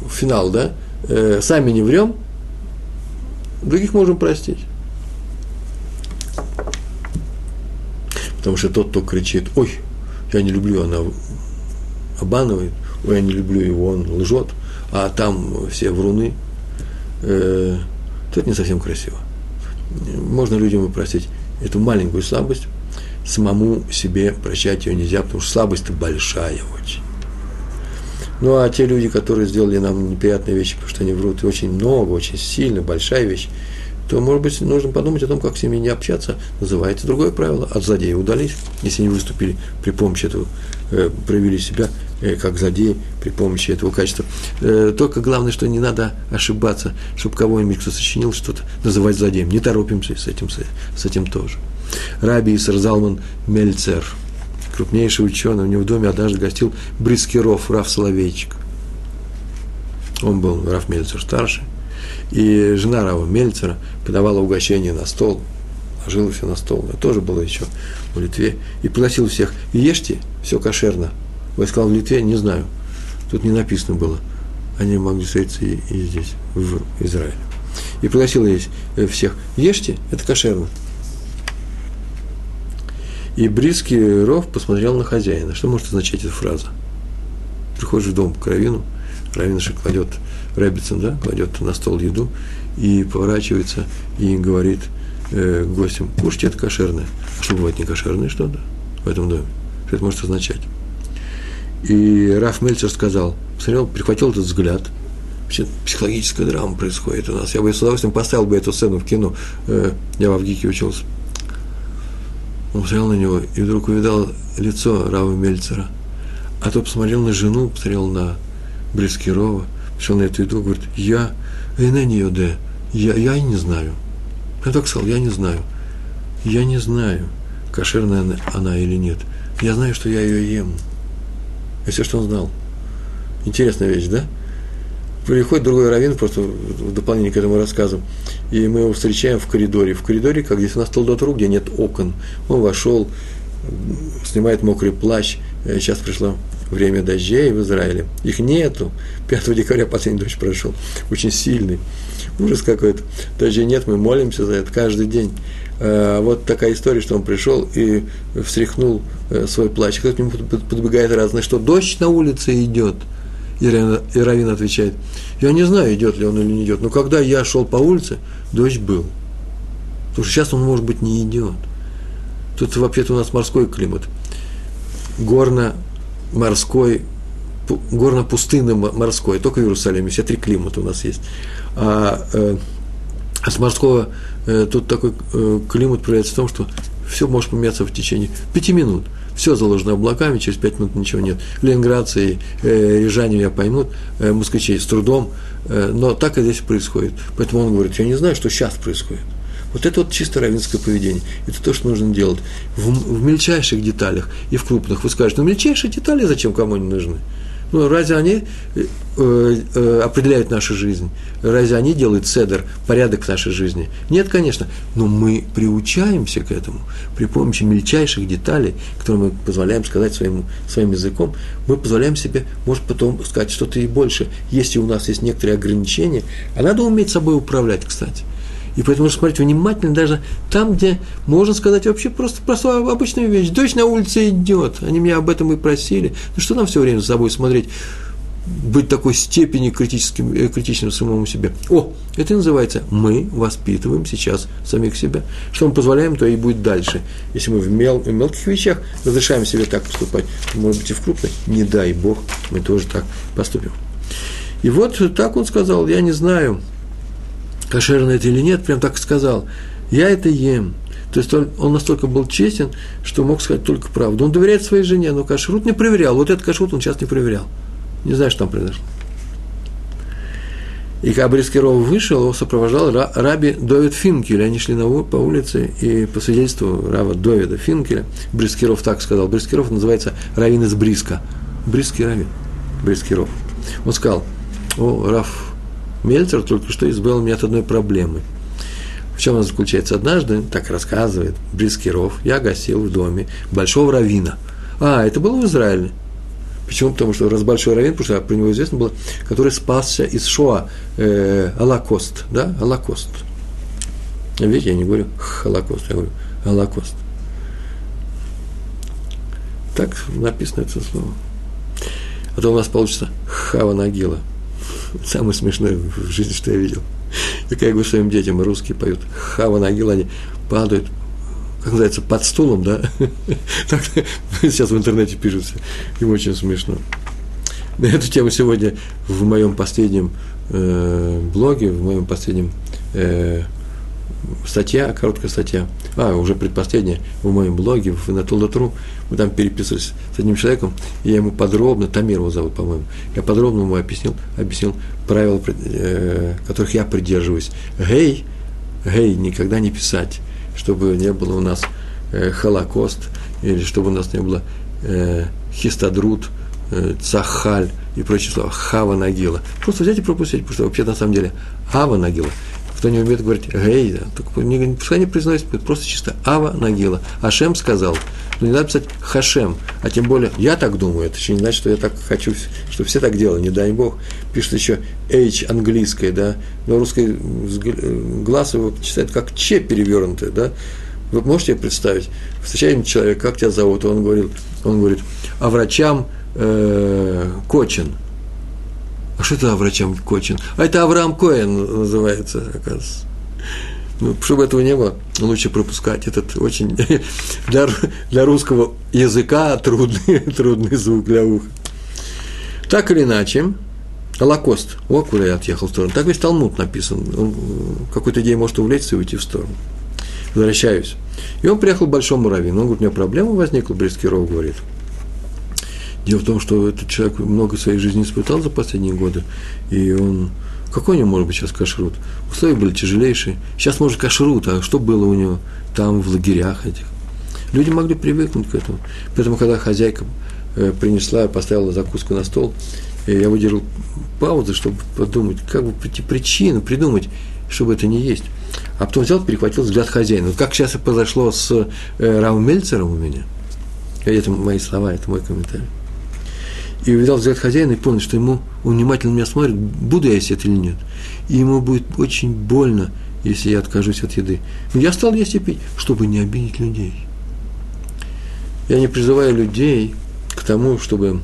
финал, да? Э, сами не врем, других можем простить. Потому что тот, кто кричит, ой, я не люблю, она обманывает, ой, я не люблю его, он лжет, а там все вруны, э, то это не совсем красиво. Можно людям простить эту маленькую слабость, самому себе прощать ее нельзя, потому что слабость-то большая очень. Ну, а те люди, которые сделали нам неприятные вещи, потому что они врут, и очень много, очень сильно, большая вещь, то, может быть, нужно подумать о том, как с ними не общаться. Называется другое правило. От злодея удались, если они выступили при помощи этого, э, проявили себя э, как злодеи при помощи этого качества. Э, только главное, что не надо ошибаться, чтобы кого-нибудь, кто сочинил что-то, называть злодеем. Не торопимся с этим, с этим тоже. Раби Исар Залман Мельцер, крупнейший ученый, у него в доме однажды гостил Брискиров, Раф Соловейчик. Он был Раф Мельцер старший и жена Рава Мельцера подавала угощение на стол, ложила все на стол. Это тоже было еще в Литве. И пригласил всех. ешьте, все кошерно. Я сказал, в Литве, не знаю. Тут не написано было. Они могли встретиться и, и здесь, в Израиле. И пригласил есть э, всех. Ешьте, это кошерно. И Бриский Ров посмотрел на хозяина. Что может означать эта фраза? Приходишь в дом к Равину, Равинушек кладет Рэббитсон, да, кладет на стол еду и поворачивается и говорит э, гостям, кушайте это кошерное. А что бывает не кошерное что-то в этом доме? Что это может означать? И Раф Мельцер сказал, посмотрел, перехватил этот взгляд, психологическая драма происходит у нас. Я бы с удовольствием поставил бы эту сцену в кино. Э, я в Авгике учился. Он посмотрел на него и вдруг увидал лицо Рава Мельцера. А то посмотрел на жену, посмотрел на Брискирова – что на эту еду, говорит, я, и на нее, да, я, я не знаю. Я так сказал, я не знаю. Я не знаю, кошерная она, она или нет. Я знаю, что я ее ем. И все, что он знал. Интересная вещь, да? Приходит другой раввин, просто в дополнение к этому рассказу, и мы его встречаем в коридоре. В коридоре, как здесь у нас толдотру, где нет окон. Он вошел, снимает мокрый плащ. Сейчас пришло время дождей в Израиле. Их нету. 5 декабря последний дождь прошел. Очень сильный. Ужас какой-то. Дождей нет, мы молимся за это каждый день. А, вот такая история, что он пришел и встряхнул э, свой плащ. Кто-то к нему подбегает разное, что дождь на улице идет. И Равин отвечает, я не знаю, идет ли он или не идет, но когда я шел по улице, дождь был. Потому что сейчас он, может быть, не идет. Тут вообще-то у нас морской климат. Горно морской горно-пустынное морское, только в Иерусалиме, все три климата у нас есть. А, э, а с морского э, тут такой э, климат проявляется в том, что все может поменяться в течение пяти минут. Все заложено облаками, через пять минут ничего нет. Ленинградцы и э, рижане меня поймут, э, москвичей с трудом, э, но так и здесь происходит. Поэтому он говорит, я не знаю, что сейчас происходит. Вот это вот чисто равенское поведение. Это то, что нужно делать в, в мельчайших деталях и в крупных. Вы скажете, ну мельчайшие детали зачем кому они нужны? Ну, разве они э, э, определяют нашу жизнь? Разве они делают седер, порядок в нашей жизни? Нет, конечно, но мы приучаемся к этому. При помощи мельчайших деталей, которые мы позволяем сказать своим, своим языком, мы позволяем себе, может, потом сказать что-то и больше. Если у нас есть некоторые ограничения, а надо уметь собой управлять, кстати – и поэтому нужно смотреть внимательно даже там, где можно сказать вообще просто простую обычную вещь. Дождь на улице идет. Они меня об этом и просили. Ну что нам все время за собой смотреть? быть такой степени критическим, э, критичным самому себе. О, это называется «мы воспитываем сейчас самих себя». Что мы позволяем, то и будет дальше. Если мы в, мел, в мелких вещах разрешаем себе так поступать, может быть, и в крупных, не дай Бог, мы тоже так поступим. И вот так он сказал, я не знаю, кошерно это или нет, прям так сказал. Я это ем. То есть он, настолько был честен, что мог сказать только правду. Он доверяет своей жене, но кашрут не проверял. Вот этот кашрут он сейчас не проверял. Не знаю, что там произошло. И когда Брискиров вышел, его сопровождал раби Довид Финкель. Они шли на, по улице, и по свидетельству рава Довида Финкеля, Брискиров так сказал, Брискиров называется равин из Бриска. Бриский равин, Брискиров. Он сказал, о, Раф Мельцер только что избавил меня от одной проблемы. В чем она заключается? Однажды, так рассказывает Брискиров, я гостил в доме большого равина. А, это было в Израиле. Почему? Потому что раз большой раввин, потому что про него известно было, который спасся из Шоа, э, Алакост, да, Алакост. Видите, я не говорю Холокост, я говорю Алакост. Так написано это слово. А то у нас получится Хава Нагила – самое смешное в жизни, что я видел. И как я говорю своим детям, русские поют Хава Нагил, они падают, как называется, под стулом, да? Так сейчас в интернете пишутся. Им очень смешно. На эту тему сегодня в моем последнем э, блоге, в моем последнем э, статья, короткая статья, а, уже предпоследняя, в моем блоге, в Натулдатру, мы там переписывались с одним человеком, и я ему подробно, Тамир его зовут, по-моему, я подробно ему объяснил, объяснил правила, э, которых я придерживаюсь. Гей, гей, никогда не писать, чтобы не было у нас э, Холокост, или чтобы у нас не было э, Хистадрут, э, Цахаль и прочие слова, Хава Нагила. Просто взять и пропустить, потому что вообще на самом деле Ава Нагила – кто не умеет говорить Гейда, только не, пускай не произносит, просто чисто Ава Нагила. Ашем сказал, но не надо писать Хашем, а тем более, я так думаю, это еще не значит, что я так хочу, что все так делают, не дай Бог. Пишет еще H английское, да, но русский глаз его читает как Ч перевернутое, да. Вы можете представить, встречаем человека, как тебя зовут, он говорит, он говорит, а врачам э, Кочин – а что это Авраам Кочин? А это Авраам Коэн называется, оказывается. Ну, чтобы этого не было, лучше пропускать этот очень для, для русского языка трудный, трудный звук для уха. Так или иначе, Холокост. О, куда я отъехал в сторону. Так весь Талмуд написан. Он какой-то идеей может увлечься и уйти в сторону. Возвращаюсь. И он приехал к большому раввину. Он говорит, у меня проблема возникла, Брискиров говорит. Дело в том, что этот человек много своей жизни испытал за последние годы, и он... Какой у него может быть сейчас кашрут? Условия были тяжелейшие. Сейчас, может, кашрут, а что было у него там, в лагерях этих? Люди могли привыкнуть к этому. Поэтому, когда хозяйка э, принесла, поставила закуску на стол, э, я выдержал паузу, чтобы подумать, как бы причину, придумать, чтобы это не есть. А потом взял, перехватил взгляд хозяина. Вот как сейчас и произошло с э, Рау Мельцером у меня. Это мои слова, это мой комментарий и увидел взгляд хозяина и понял, что ему, он внимательно меня смотрит, буду я есть это или нет. И ему будет очень больно, если я откажусь от еды. Но я стал есть и пить, чтобы не обидеть людей. Я не призываю людей к тому, чтобы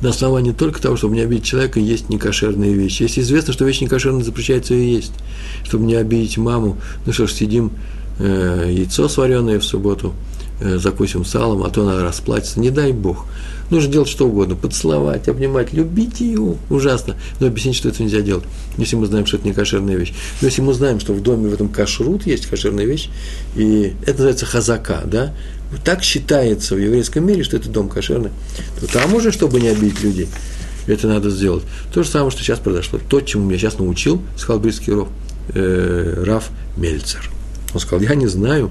на основании только того, чтобы не обидеть человека, есть некошерные вещи. Если известно, что вещь некошерная, запрещается ее есть. Чтобы не обидеть маму, ну что ж, сидим, э, яйцо сваренное в субботу, закусим салом, а то она расплачется, не дай Бог. Нужно делать что угодно, поцеловать, обнимать, любить ее, ужасно, но объяснить, что это нельзя делать, если мы знаем, что это не кошерная вещь. Но если мы знаем, что в доме в этом кашрут есть кошерная вещь, и это называется хазака, да, так считается в еврейском мире, что это дом кошерный, то там уже, чтобы не обидеть людей, это надо сделать. То же самое, что сейчас произошло. То, чему меня сейчас научил, сказал бритский Ров, э, Раф Мельцер. Он сказал, я не знаю,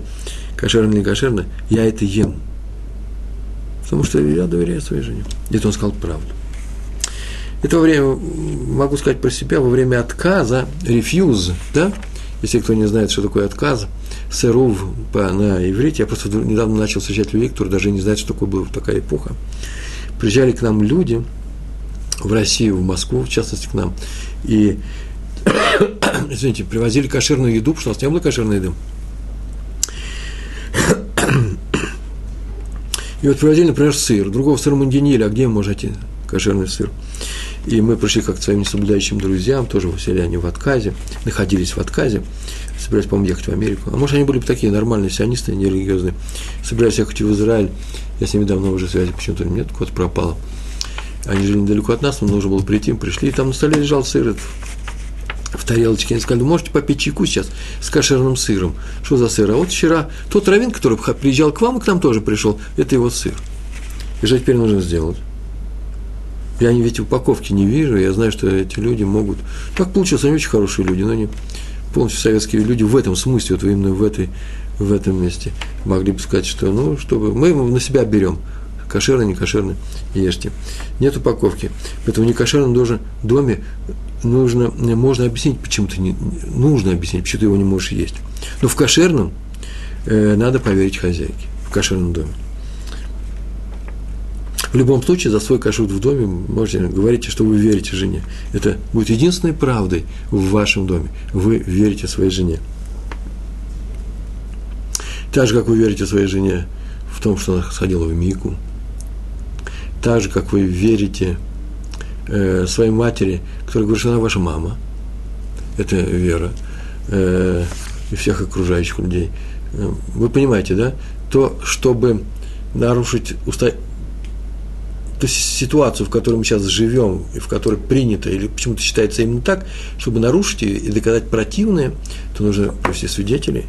кошерно или не кошерно, я это ем. Потому что я доверяю своей жене. Это он сказал правду. Это во время, могу сказать про себя, во время отказа, рефьюз, да, если кто не знает, что такое отказ, сэрув по, на иврите, я просто недавно начал встречать людей, которые даже не знают, что такое была такая эпоха. Приезжали к нам люди в Россию, в Москву, в частности, к нам, и, извините, привозили кошерную еду, потому что у нас не было кошерной еды. И вот привозили, например, сыр. Другого сыра мы не ели, а где вы можете кошерный сыр? И мы пришли как к своим несоблюдающим друзьям, тоже они в отказе, находились в отказе, собирались, по-моему, ехать в Америку. А может, они были бы такие нормальные сионисты, нерелигиозные. Собирались ехать в Израиль. Я с ними давно уже связи почему-то нет, куда-то пропало. Они жили недалеко от нас, нам нужно было прийти, мы пришли, и там на столе лежал сыр в тарелочке. Они сказали, можете попить чайку сейчас с кошерным сыром. Что за сыр? А вот вчера тот равин, который приезжал к вам и к нам тоже пришел, это его сыр. И что теперь нужно сделать? Я ведь упаковки не вижу, я знаю, что эти люди могут... Так получилось, они очень хорошие люди, но они полностью советские люди в этом смысле, вот именно в, этой, в этом месте. Могли бы сказать, что, ну, чтобы мы на себя берем, кошерный, не кошерный, ешьте. Нет упаковки. Поэтому в некошерном тоже доме нужно, можно объяснить, почему ты не, нужно объяснить, почему ты его не можешь есть. Но в кошерном э, надо поверить хозяйке, в кошерном доме. В любом случае, за свой кашрут в доме можете говорить, что вы верите жене. Это будет единственной правдой в вашем доме. Вы верите своей жене. Так же, как вы верите своей жене в том, что она сходила в Мику, так же, как вы верите э, своей матери, которая говорит, что она ваша мама, это вера, э, и всех окружающих людей. Вы понимаете, да? То, чтобы нарушить уста... ту ситуацию, в которой мы сейчас живем, и в которой принято, или почему-то считается именно так, чтобы нарушить ее и доказать противное, то нужно привести свидетелей,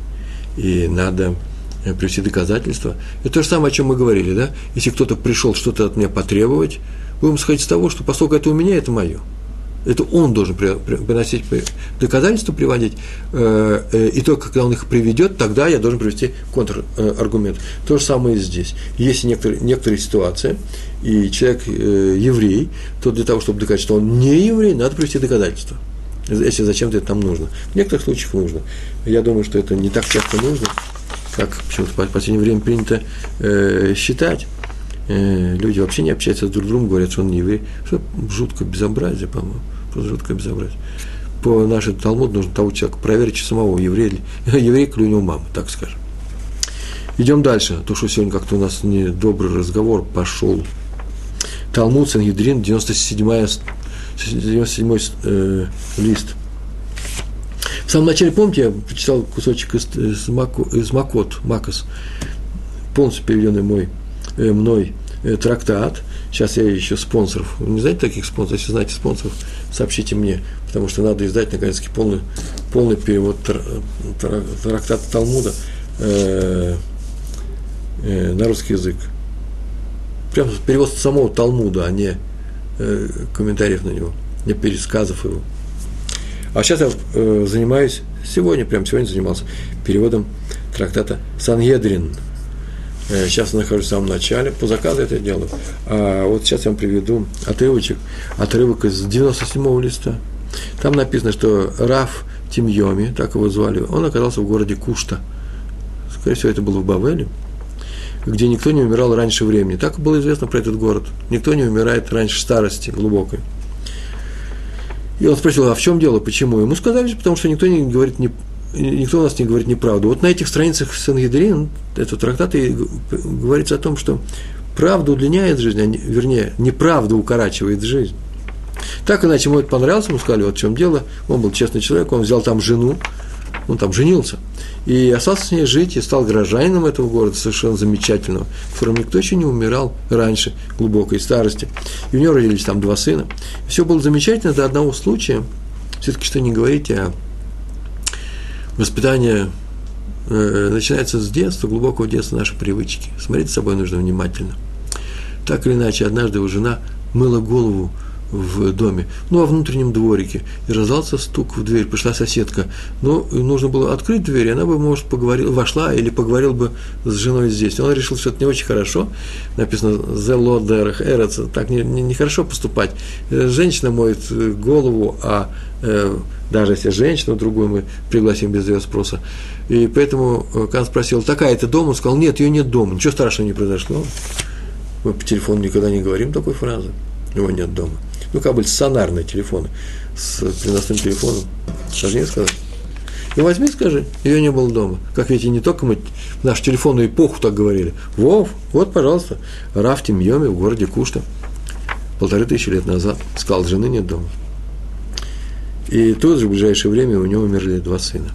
и надо Э, привести доказательства. Это то же самое, о чем мы говорили, да? Если кто-то пришел что-то от меня потребовать, будем сходить с того, что поскольку это у меня, это мое. Это он должен приносить доказательства, приводить, э, э, и только когда он их приведет, тогда я должен привести контраргумент. То же самое и здесь. Есть некоторые, некоторые ситуации, и человек еврей, то для того, чтобы доказать, что он не еврей, надо привести доказательства. Если зачем-то это там нужно. В некоторых случаях нужно. Я думаю, что это не так часто нужно, как почему-то в последнее время принято э, считать. Э, люди вообще не общаются друг с другом, говорят, что он не еврей. Что жуткое безобразие, по-моему. Просто жуткое безобразие. По нашему Талмуду нужно того человека проверить, самого еврей или у него мама, так скажем. Идем дальше. То, что сегодня как-то у нас недобрый разговор пошел. Талмуд Сангидрин, 97 97 э, лист. В самом начале, помните, я прочитал кусочек из, из, Маку, из Макот, Макос, полностью переведенный мой, э, мной э, трактат. Сейчас я еще спонсоров. Вы не знаете таких спонсоров? Если знаете спонсоров, сообщите мне, потому что надо издать, наконец-таки, полный, полный перевод трактата Талмуда э, э, на русский язык. Прям перевод самого Талмуда, а не э, комментариев на него, не пересказов его. А сейчас я э, занимаюсь, сегодня, прямо сегодня занимался переводом трактата Сангедрин. Э, сейчас я нахожусь в самом начале, по заказу это делаю. А вот сейчас я вам приведу отрывочек, отрывок из 97-го листа. Там написано, что Раф Тимьоми, так его звали, он оказался в городе Кушта. Скорее всего, это было в Бавеле, где никто не умирал раньше времени. Так было известно про этот город. Никто не умирает раньше старости глубокой. И он спросил, а в чем дело, почему? Ему сказали, потому что никто не говорит не, никто у нас не говорит неправду. Вот на этих страницах Сангедрин, это трактат, и говорится о том, что правда удлиняет жизнь, а не, вернее, неправда укорачивает жизнь. Так иначе ему это понравилось, ему сказали, вот в чем дело, он был честный человек, он взял там жену, он там женился, и остался с ней жить, и стал горожанином этого города, совершенно замечательного, в котором никто еще не умирал раньше, глубокой старости. И у него родились там два сына. Все было замечательно до одного случая. Все-таки что не говорите, а воспитание э, начинается с детства, глубокого детства наши привычки. Смотреть за собой нужно внимательно. Так или иначе, однажды его жена мыла голову в доме, ну, во внутреннем дворике, и раздался стук в дверь, пришла соседка. Ну, нужно было открыть дверь, и она бы, может, поговорила, вошла или поговорила бы с женой здесь. Он решил, что это не очень хорошо, написано «the лодерах эрец», так нехорошо не, не, хорошо поступать. Женщина моет голову, а э, даже если женщину другую мы пригласим без ее спроса. И поэтому э, Кан спросил, такая это дома? Он сказал, нет, ее нет дома, ничего страшного не произошло. Мы по телефону никогда не говорим такой фразы, его нет дома ну, как бы стационарные телефоны, с переносным телефоном, сложнее сказать. И возьми, скажи, ее не было дома. Как видите, не только мы в нашу телефонную эпоху так говорили. Вов, вот, пожалуйста, Раф Тимьоми в городе Кушта полторы тысячи лет назад сказал, жены нет дома. И тут же в ближайшее время у него умерли два сына.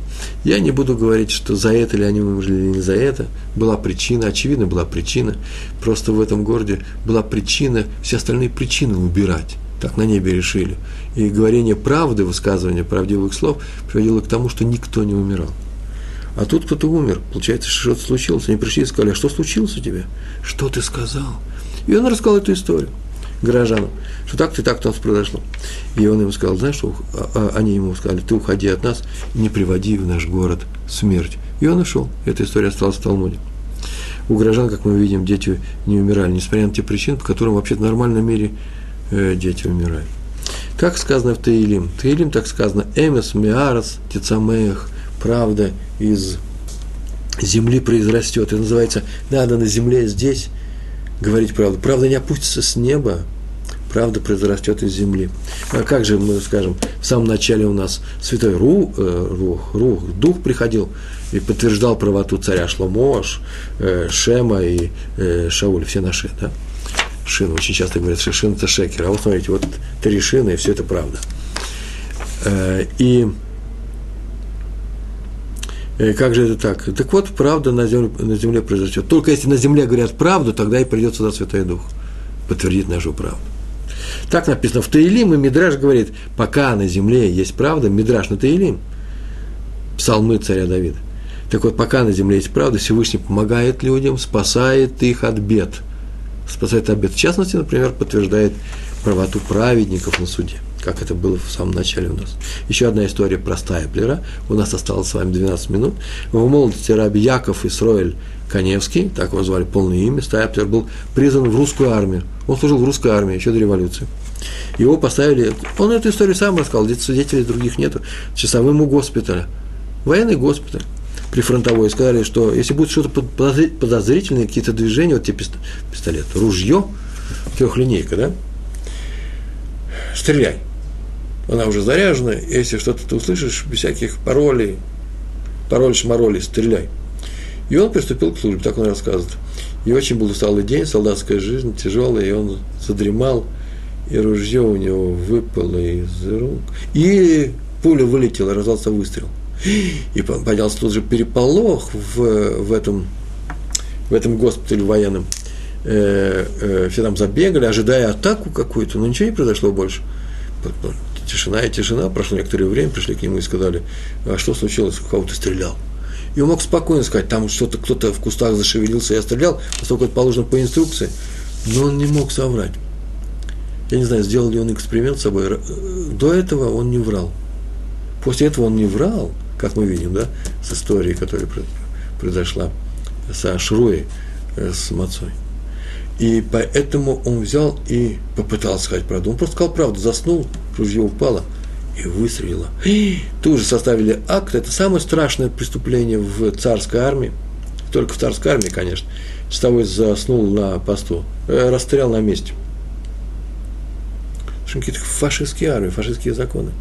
Я не буду говорить, что за это ли они умерли или не за это. Была причина, очевидно, была причина. Просто в этом городе была причина, все остальные причины убирать так на небе решили. И говорение правды, высказывание правдивых слов приводило к тому, что никто не умирал. А тут кто-то умер, получается, что-то случилось. Они пришли и сказали, а что случилось у тебя? Что ты сказал? И он рассказал эту историю горожанам, что так-то и так-то у нас произошло. И он им сказал, знаешь, что а, а, они ему сказали, ты уходи от нас, не приводи в наш город смерть. И он ушел. Эта история осталась в Талмуде. У горожан, как мы видим, дети не умирали, несмотря на те причины, по которым вообще в нормальном мире Э, дети умирают. Как сказано в Таилим? Таилим так сказано, Эмес, Миарас, Тицамех, правда из земли произрастет. Это называется, надо на земле здесь говорить правду. Правда не опустится с неба, правда произрастет из земли. А как же мы скажем, в самом начале у нас святой Ру, э, Рух, Рух, Дух приходил и подтверждал правоту царя Шломош, э, Шема и э, Шауль, все наши, да? шин. Очень часто говорят, что шин – это шекер. А вот смотрите, вот три шины, и все это правда. Э, и э, как же это так? Так вот, правда на земле, на земле произойдет. Только если на земле говорят правду, тогда и придет сюда Святой Дух подтвердить нашу правду. Так написано в Таилим, и Мидраш говорит, пока на земле есть правда, Мидраш на Таилим, псалмы царя Давида. Так вот, пока на земле есть правда, Всевышний помогает людям, спасает их от бед – спасает обед. В частности, например, подтверждает правоту праведников на суде, как это было в самом начале у нас. Еще одна история про Стайплера. У нас осталось с вами 12 минут. В молодости раби Яков Исроэль Коневский, так его звали полное имя, Стайплер был призван в русскую армию. Он служил в русской армии еще до революции. Его поставили, он эту историю сам рассказал, здесь свидетелей других нету, часовым у госпиталя. Военный госпиталь прифронтовой, сказали, что если будет что-то подозрительное, какие-то движения, вот тебе пистолет, ружье, трехлинейка, да, стреляй. Она уже заряжена, если что-то ты услышишь, без всяких паролей, пароль-шмаролей, стреляй. И он приступил к службе, так он рассказывает. И очень был усталый день, солдатская жизнь тяжелая, и он задремал, и ружье у него выпало из рук. И пуля вылетела, раздался выстрел – и поднялся тут же переполох в, в, этом, в этом госпитале военном. Э, э, все там забегали, ожидая атаку какую-то, но ничего не произошло больше. Тишина и тишина. Прошло некоторое время, пришли к нему и сказали, а что случилось, кого ты стрелял? И он мог спокойно сказать, там что-то кто-то в кустах зашевелился, я стрелял, поскольку это положено по инструкции. Но он не мог соврать. Я не знаю, сделал ли он эксперимент с собой. Э, до этого он не врал. После этого он не врал – как мы видим, да, с историей, которая произошла со Шруей, э, с Мацой. И поэтому он взял и попытался сказать правду. Он просто сказал правду, заснул, ружье упало и выстрелило. И тут же составили акт. Это самое страшное преступление в царской армии. Только в царской армии, конечно. Часовой заснул на посту, э, расстрелял на месте. Какие-то фашистские армии, фашистские законы.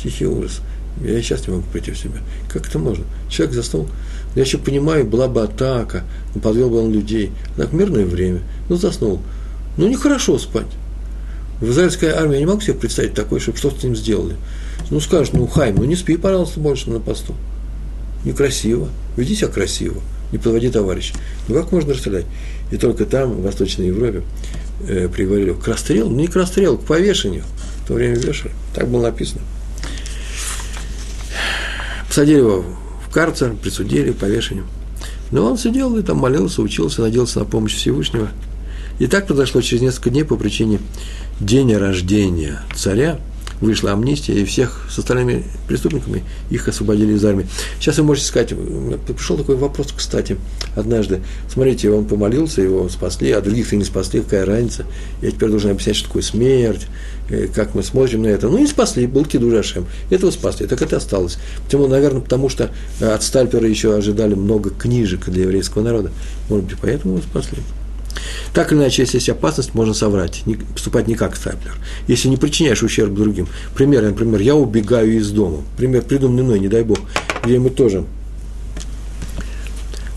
Тихий ужас. Я сейчас не могу прийти в себя. Как это можно? Человек заснул. Я еще понимаю, была бы атака, подвел бы он людей. Так, мирное время. Ну, заснул. Ну, нехорошо спать. В израильской армии я не могу себе представить такое, чтобы что-то с ним сделали. Ну, скажешь, ну, Хайм, ну, не спи, пожалуйста, больше на посту. некрасиво, веди себя красиво, не подводи товарища. Ну как можно расстрелять? И только там, в Восточной Европе, э, приговорили к расстрелу, ну не к расстрелу, к повешению. В то время вешали. Так было написано. Посадили его в карцер, присудили к повешению. Но он сидел и там молился, учился, надеялся на помощь Всевышнего. И так произошло через несколько дней по причине дня рождения царя – вышла амнистия, и всех с остальными преступниками их освободили из армии. Сейчас вы можете сказать, пришел такой вопрос, кстати, однажды. Смотрите, он помолился, его спасли, а других-то не спасли, какая разница? Я теперь должен объяснять, что такое смерть, э, как мы смотрим на это. Ну, не спасли, был Кидуш Ашем. Этого спасли, так это осталось. Почему? Наверное, потому что от Стальпера еще ожидали много книжек для еврейского народа. Может быть, поэтому его спасли. Так или иначе, если есть опасность, можно соврать, не, поступать не как стаплер. Если не причиняешь ущерб другим. Пример, например, я убегаю из дома. Пример придуманный мной, не дай бог, где мы тоже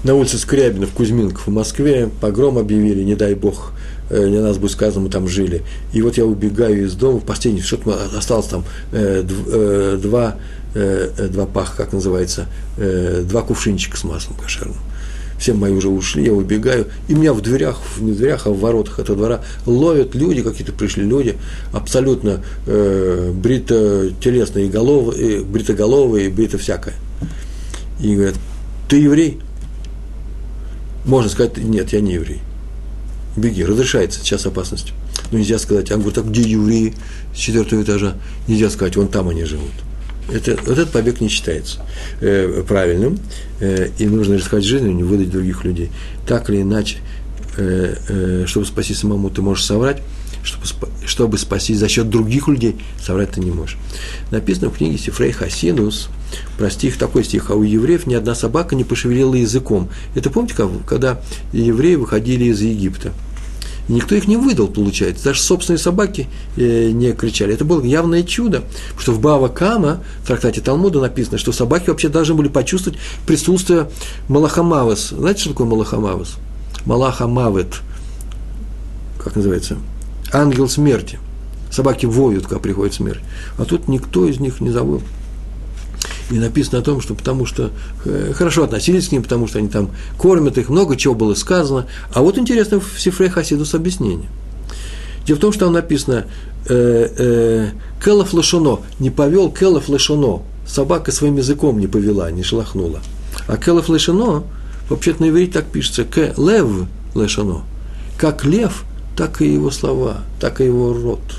на улице Скрябина в Кузьминках в Москве погром объявили, не дай бог, э, не нас будет сказано, мы там жили. И вот я убегаю из дома, в последний, что-то осталось там э, э, два, э, два паха, как называется, э, два кувшинчика с маслом кошерным все мои уже ушли, я убегаю, и меня в дверях, не в дверях, а в воротах этого двора ловят люди, какие-то пришли люди, абсолютно э, брито-телесные, головы, э, бритоголовые, брито всякое. И говорят, ты еврей? Можно сказать, нет, я не еврей. Беги, разрешается, сейчас опасность. Но нельзя сказать, он говорит, а где евреи с четвертого этажа? Нельзя сказать, вон там они живут это, вот этот побег не считается э, правильным, э, и нужно рисковать жизнью, не выдать других людей. Так или иначе, э, э, чтобы спасти самому, ты можешь соврать, чтобы, чтобы спасти за счет других людей, соврать ты не можешь. Написано в книге Сифрей Хасинус, про стих, такой стих, а у евреев ни одна собака не пошевелила языком. Это помните, когда евреи выходили из Египта? Никто их не выдал, получается. Даже собственные собаки э, не кричали. Это было явное чудо. Что в Бава Кама, в трактате Талмуда написано, что собаки вообще должны были почувствовать присутствие Малахамавес. Знаете, что такое Малахамавес? Малахамавет. Как называется? Ангел смерти. Собаки воют, когда приходит смерть. А тут никто из них не завыл. И написано о том, что потому что э, хорошо относились к ним, потому что они там кормят их, много чего было сказано. А вот интересно в Сифре Хасидус объяснение. Дело в том, что там написано э, э, «Келов лошоно» не повел «Келов лошоно», собака своим языком не повела, не шелохнула. А «Келов лошоно» вообще-то на иврите так пишется «К лев лошоно», как лев, так и его слова, так и его рот –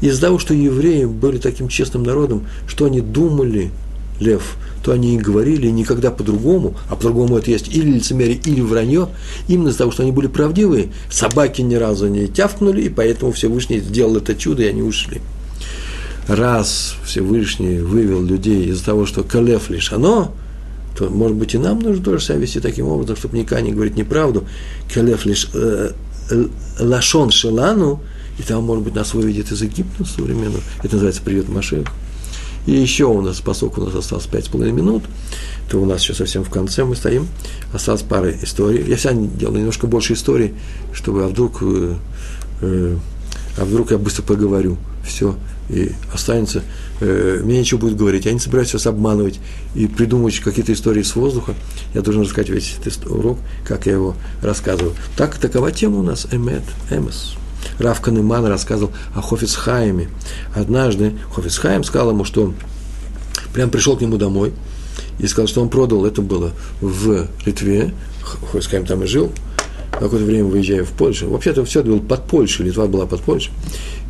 из-за того, что евреи были таким честным народом, что они думали, лев, то они и говорили никогда по-другому, а по-другому это есть или лицемерие, или вранье, именно из-за того, что они были правдивые, собаки ни разу не тявкнули, и поэтому Всевышний сделал это чудо, и они ушли. Раз Всевышний вывел людей из-за того, что калеф лишь оно, то, может быть, и нам нужно тоже себя вести таким образом, чтобы никогда не говорить неправду. Калеф лишь э, э, лашон шелану, и там, может быть, нас выведет из Египта современного. Это называется «Привет, Машех». И еще у нас, поскольку у нас осталось пять с половиной минут, то у нас еще совсем в конце мы стоим. Осталось пара историй. Я всегда делаю немножко больше историй, чтобы, а вдруг, э, э, а вдруг я быстро поговорю. Все, и останется. Э, мне ничего будет говорить. Я не собираюсь вас обманывать и придумывать какие-то истории с воздуха. Я должен рассказать весь этот урок, как я его рассказываю. Так, такова тема у нас. Эмет, эмес. Рав Канеман рассказывал о Хофицхайме. Однажды Хофицхайм сказал ему, что он прям пришел к нему домой и сказал, что он продал, это было в Литве, Хофицхайм там и жил, какое-то время выезжая в Польшу. Вообще-то все это было под Польшей, Литва была под Польшей.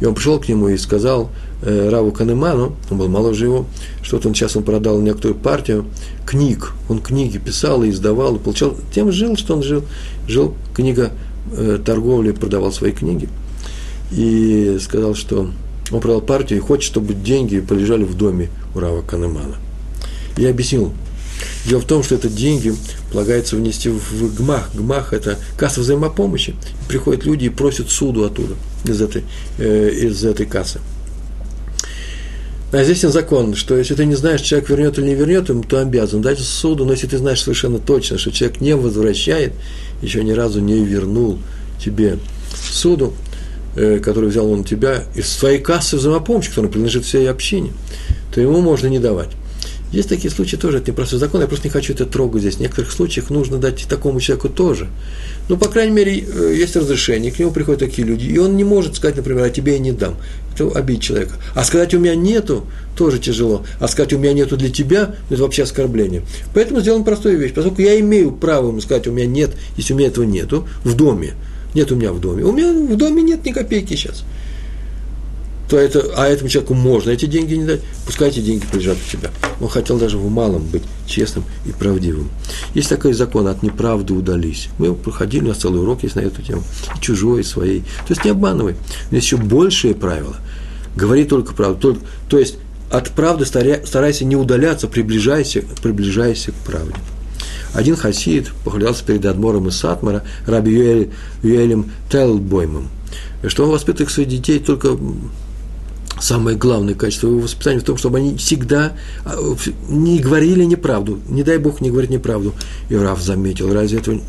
И он пришел к нему и сказал э, Раву Канеману, он был моложе его, что-то он сейчас он продал некоторую партию книг. Он книги писал и издавал, и получал, тем жил, что он жил. Жил книга э, торговли, продавал свои книги и сказал, что он продал партию и хочет, чтобы деньги полежали в доме у Рава Канемана. Я объяснил. Дело в том, что это деньги полагается внести в ГМАХ. ГМАХ – это касса взаимопомощи. Приходят люди и просят суду оттуда, из этой, э, из этой кассы. А здесь закон, что если ты не знаешь, человек вернет или не вернет, ему, то обязан дать суду, но если ты знаешь совершенно точно, что человек не возвращает, еще ни разу не вернул тебе суду, который взял он тебя из своей кассы взаимопомощи, которая принадлежит всей общине, то ему можно не давать. Есть такие случаи тоже, это непростой закон, я просто не хочу это трогать здесь. В некоторых случаях нужно дать такому человеку тоже. Ну, по крайней мере, э, есть разрешение, к нему приходят такие люди, и он не может сказать, например, а тебе я не дам. Это обидеть человека. А сказать у меня нету, тоже тяжело. А сказать у меня нету для тебя, это вообще оскорбление. Поэтому сделаем простую вещь. Поскольку я имею право ему сказать, у меня нет, если у меня этого нету, в доме, нет у меня в доме. У меня в доме нет ни копейки сейчас то это, а этому человеку можно эти деньги не дать, пускай эти деньги прилежат у тебя. Он хотел даже в малом быть честным и правдивым. Есть такой закон, от неправды удались. Мы его проходили, у нас целый урок есть на эту тему. И чужой, и своей. То есть не обманывай. Есть еще большие правила. Говори только правду. Только, то есть от правды старайся не удаляться, приближайся, приближайся к правде. Один хасид похвалялся перед Адмором из Сатмара, раби Юэль, Юэлем Телбоймом, что он воспитывает своих детей только самое главное качество его воспитания в том, чтобы они всегда а, не говорили неправду. Не дай Бог не говорить неправду. И Раф заметил, разве это,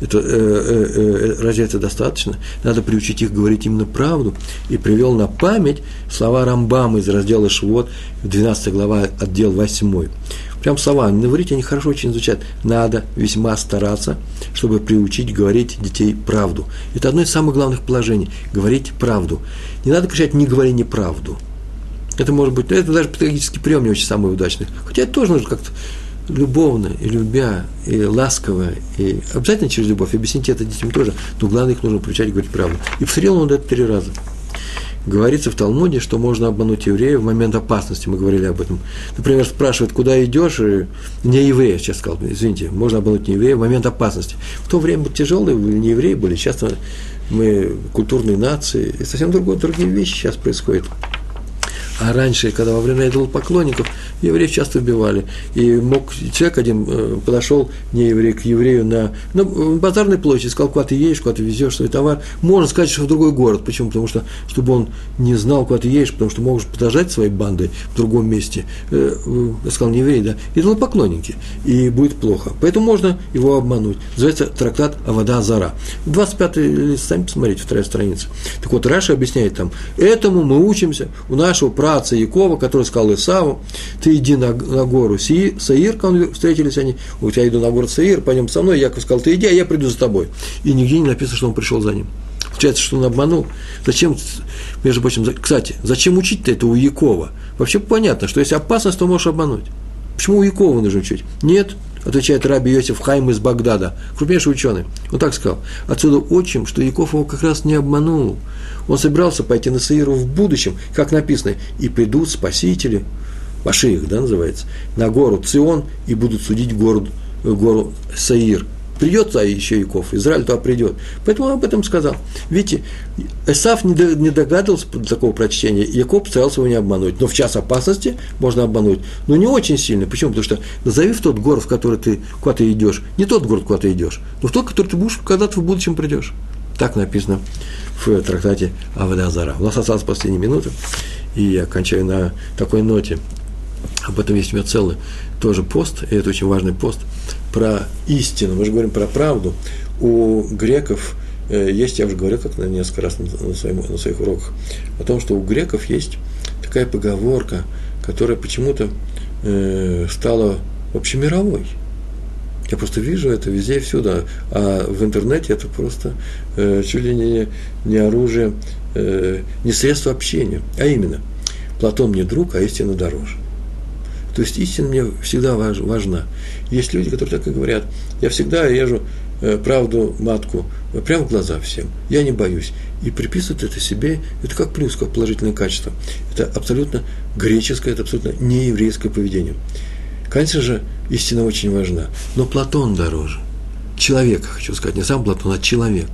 это, э, э, э, разве это достаточно? Надо приучить их говорить именно правду. И привел на память слова Рамбама из раздела Швот, 12 глава, отдел 8. Прям слова, на они хорошо очень звучат. Надо весьма стараться, чтобы приучить говорить детей правду. Это одно из самых главных положений – говорить правду. Не надо кричать «не говори неправду». Это может быть, это даже педагогический прием не очень самый удачный. Хотя это тоже нужно как-то любовно и любя, и ласково, и обязательно через любовь. Объясните это детям тоже, но главное их нужно приучать говорить правду. И повторил он это три раза говорится в Талмуде, что можно обмануть еврея в момент опасности, мы говорили об этом. Например, спрашивают, куда идешь, и не еврея, сейчас сказал, извините, можно обмануть не еврея в момент опасности. В то время тяжелые не евреи были, часто мы культурные нации, и совсем другое, другие вещи сейчас происходят. А раньше, когда во время идолопоклонников, евреев часто убивали. И мог человек один э, подошел, не еврей, к еврею на, на базарной площади, сказал, куда ты едешь, куда ты везешь свой товар. Можно сказать, что в другой город. Почему? Потому что, чтобы он не знал, куда ты едешь, потому что можешь подождать своей бандой в другом месте. Э, я сказал, не еврей, да, идолопоклонники. И будет плохо. Поэтому можно его обмануть. Называется трактат Авада Зара. 25 лист, сами посмотрите, вторая страница. Так вот, Раша объясняет там, этому мы учимся у нашего праца Якова, который сказал Исаву, ты иди на, на гору Си, Саир, когда встретились они, у тебя иду на город Саир, пойдем со мной, Яков сказал, ты иди, а я приду за тобой. И нигде не написано, что он пришел за ним. Получается, что он обманул. Зачем, между прочим, кстати, зачем учить-то это у Якова? Вообще понятно, что если опасность, то можешь обмануть. Почему у Якова нужно учить? Нет, отвечает Раби Йосиф Хайм из Багдада, крупнейший ученый. Он так сказал. Отсюда отчим, что Яков его как раз не обманул. Он собирался пойти на Саиру в будущем, как написано, и придут спасители, Машиих, да, называется, на гору Цион и будут судить город, гору Саир. Придет а еще Яков, Израиль туда придет. Поэтому он об этом сказал. Видите, Эсав не догадывался до такого прочтения, Яков старался его не обмануть. Но в час опасности можно обмануть. Но не очень сильно. Почему? Потому что назови в тот город, в который ты куда ты идешь. Не тот город, куда ты идешь, но в тот, в который ты будешь когда-то в будущем придешь. Так написано в трактате Авадазара. У нас осталась последняя минута, и я кончаю на такой ноте. Об этом есть у меня целый тоже пост, и это очень важный пост, про истину. Мы же говорим про правду. У греков э, есть, я уже говорил как на несколько раз на, своем, на своих уроках, о том, что у греков есть такая поговорка, которая почему-то э, стала общемировой. Я просто вижу это везде и всюду. А в интернете это просто э, чуть ли не, не оружие, э, не средство общения. А именно, Платон мне друг, а истина дороже. То есть истина мне всегда важ, важна. Есть люди, которые так и говорят. Я всегда езжу э, правду матку э, прямо в глаза всем. Я не боюсь. И приписывают это себе, это как плюс, как положительное качество. Это абсолютно греческое, это абсолютно нееврейское поведение. Конечно же, истина очень важна, но Платон дороже. Человека, хочу сказать, не сам Платон, а человек.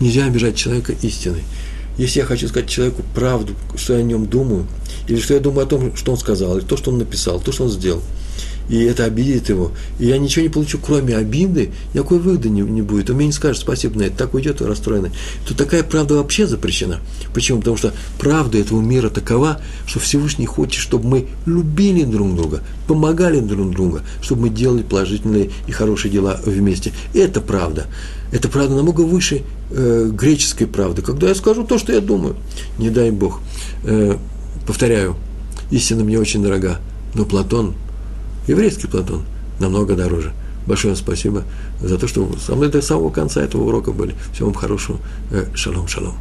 Нельзя обижать человека истиной. Если я хочу сказать человеку правду, что я о нем думаю, или что я думаю о том, что он сказал, или то, что он написал, то, что он сделал – и это обидит его, и я ничего не получу, кроме обиды, никакой выгоды не, не будет. Он мне не скажет спасибо на это, так уйдет расстроенный. То такая правда вообще запрещена. Почему? Потому что правда этого мира такова, что Всевышний хочет, чтобы мы любили друг друга, помогали друг другу, чтобы мы делали положительные и хорошие дела вместе. Это правда. Это правда намного выше э, греческой правды. Когда я скажу то, что я думаю, не дай Бог. Э, повторяю, истина мне очень дорога, но Платон Еврейский Платон намного дороже. Большое спасибо за то, что вы со мной до самого конца этого урока были. Всего вам хорошего. Э, шалом, шалом.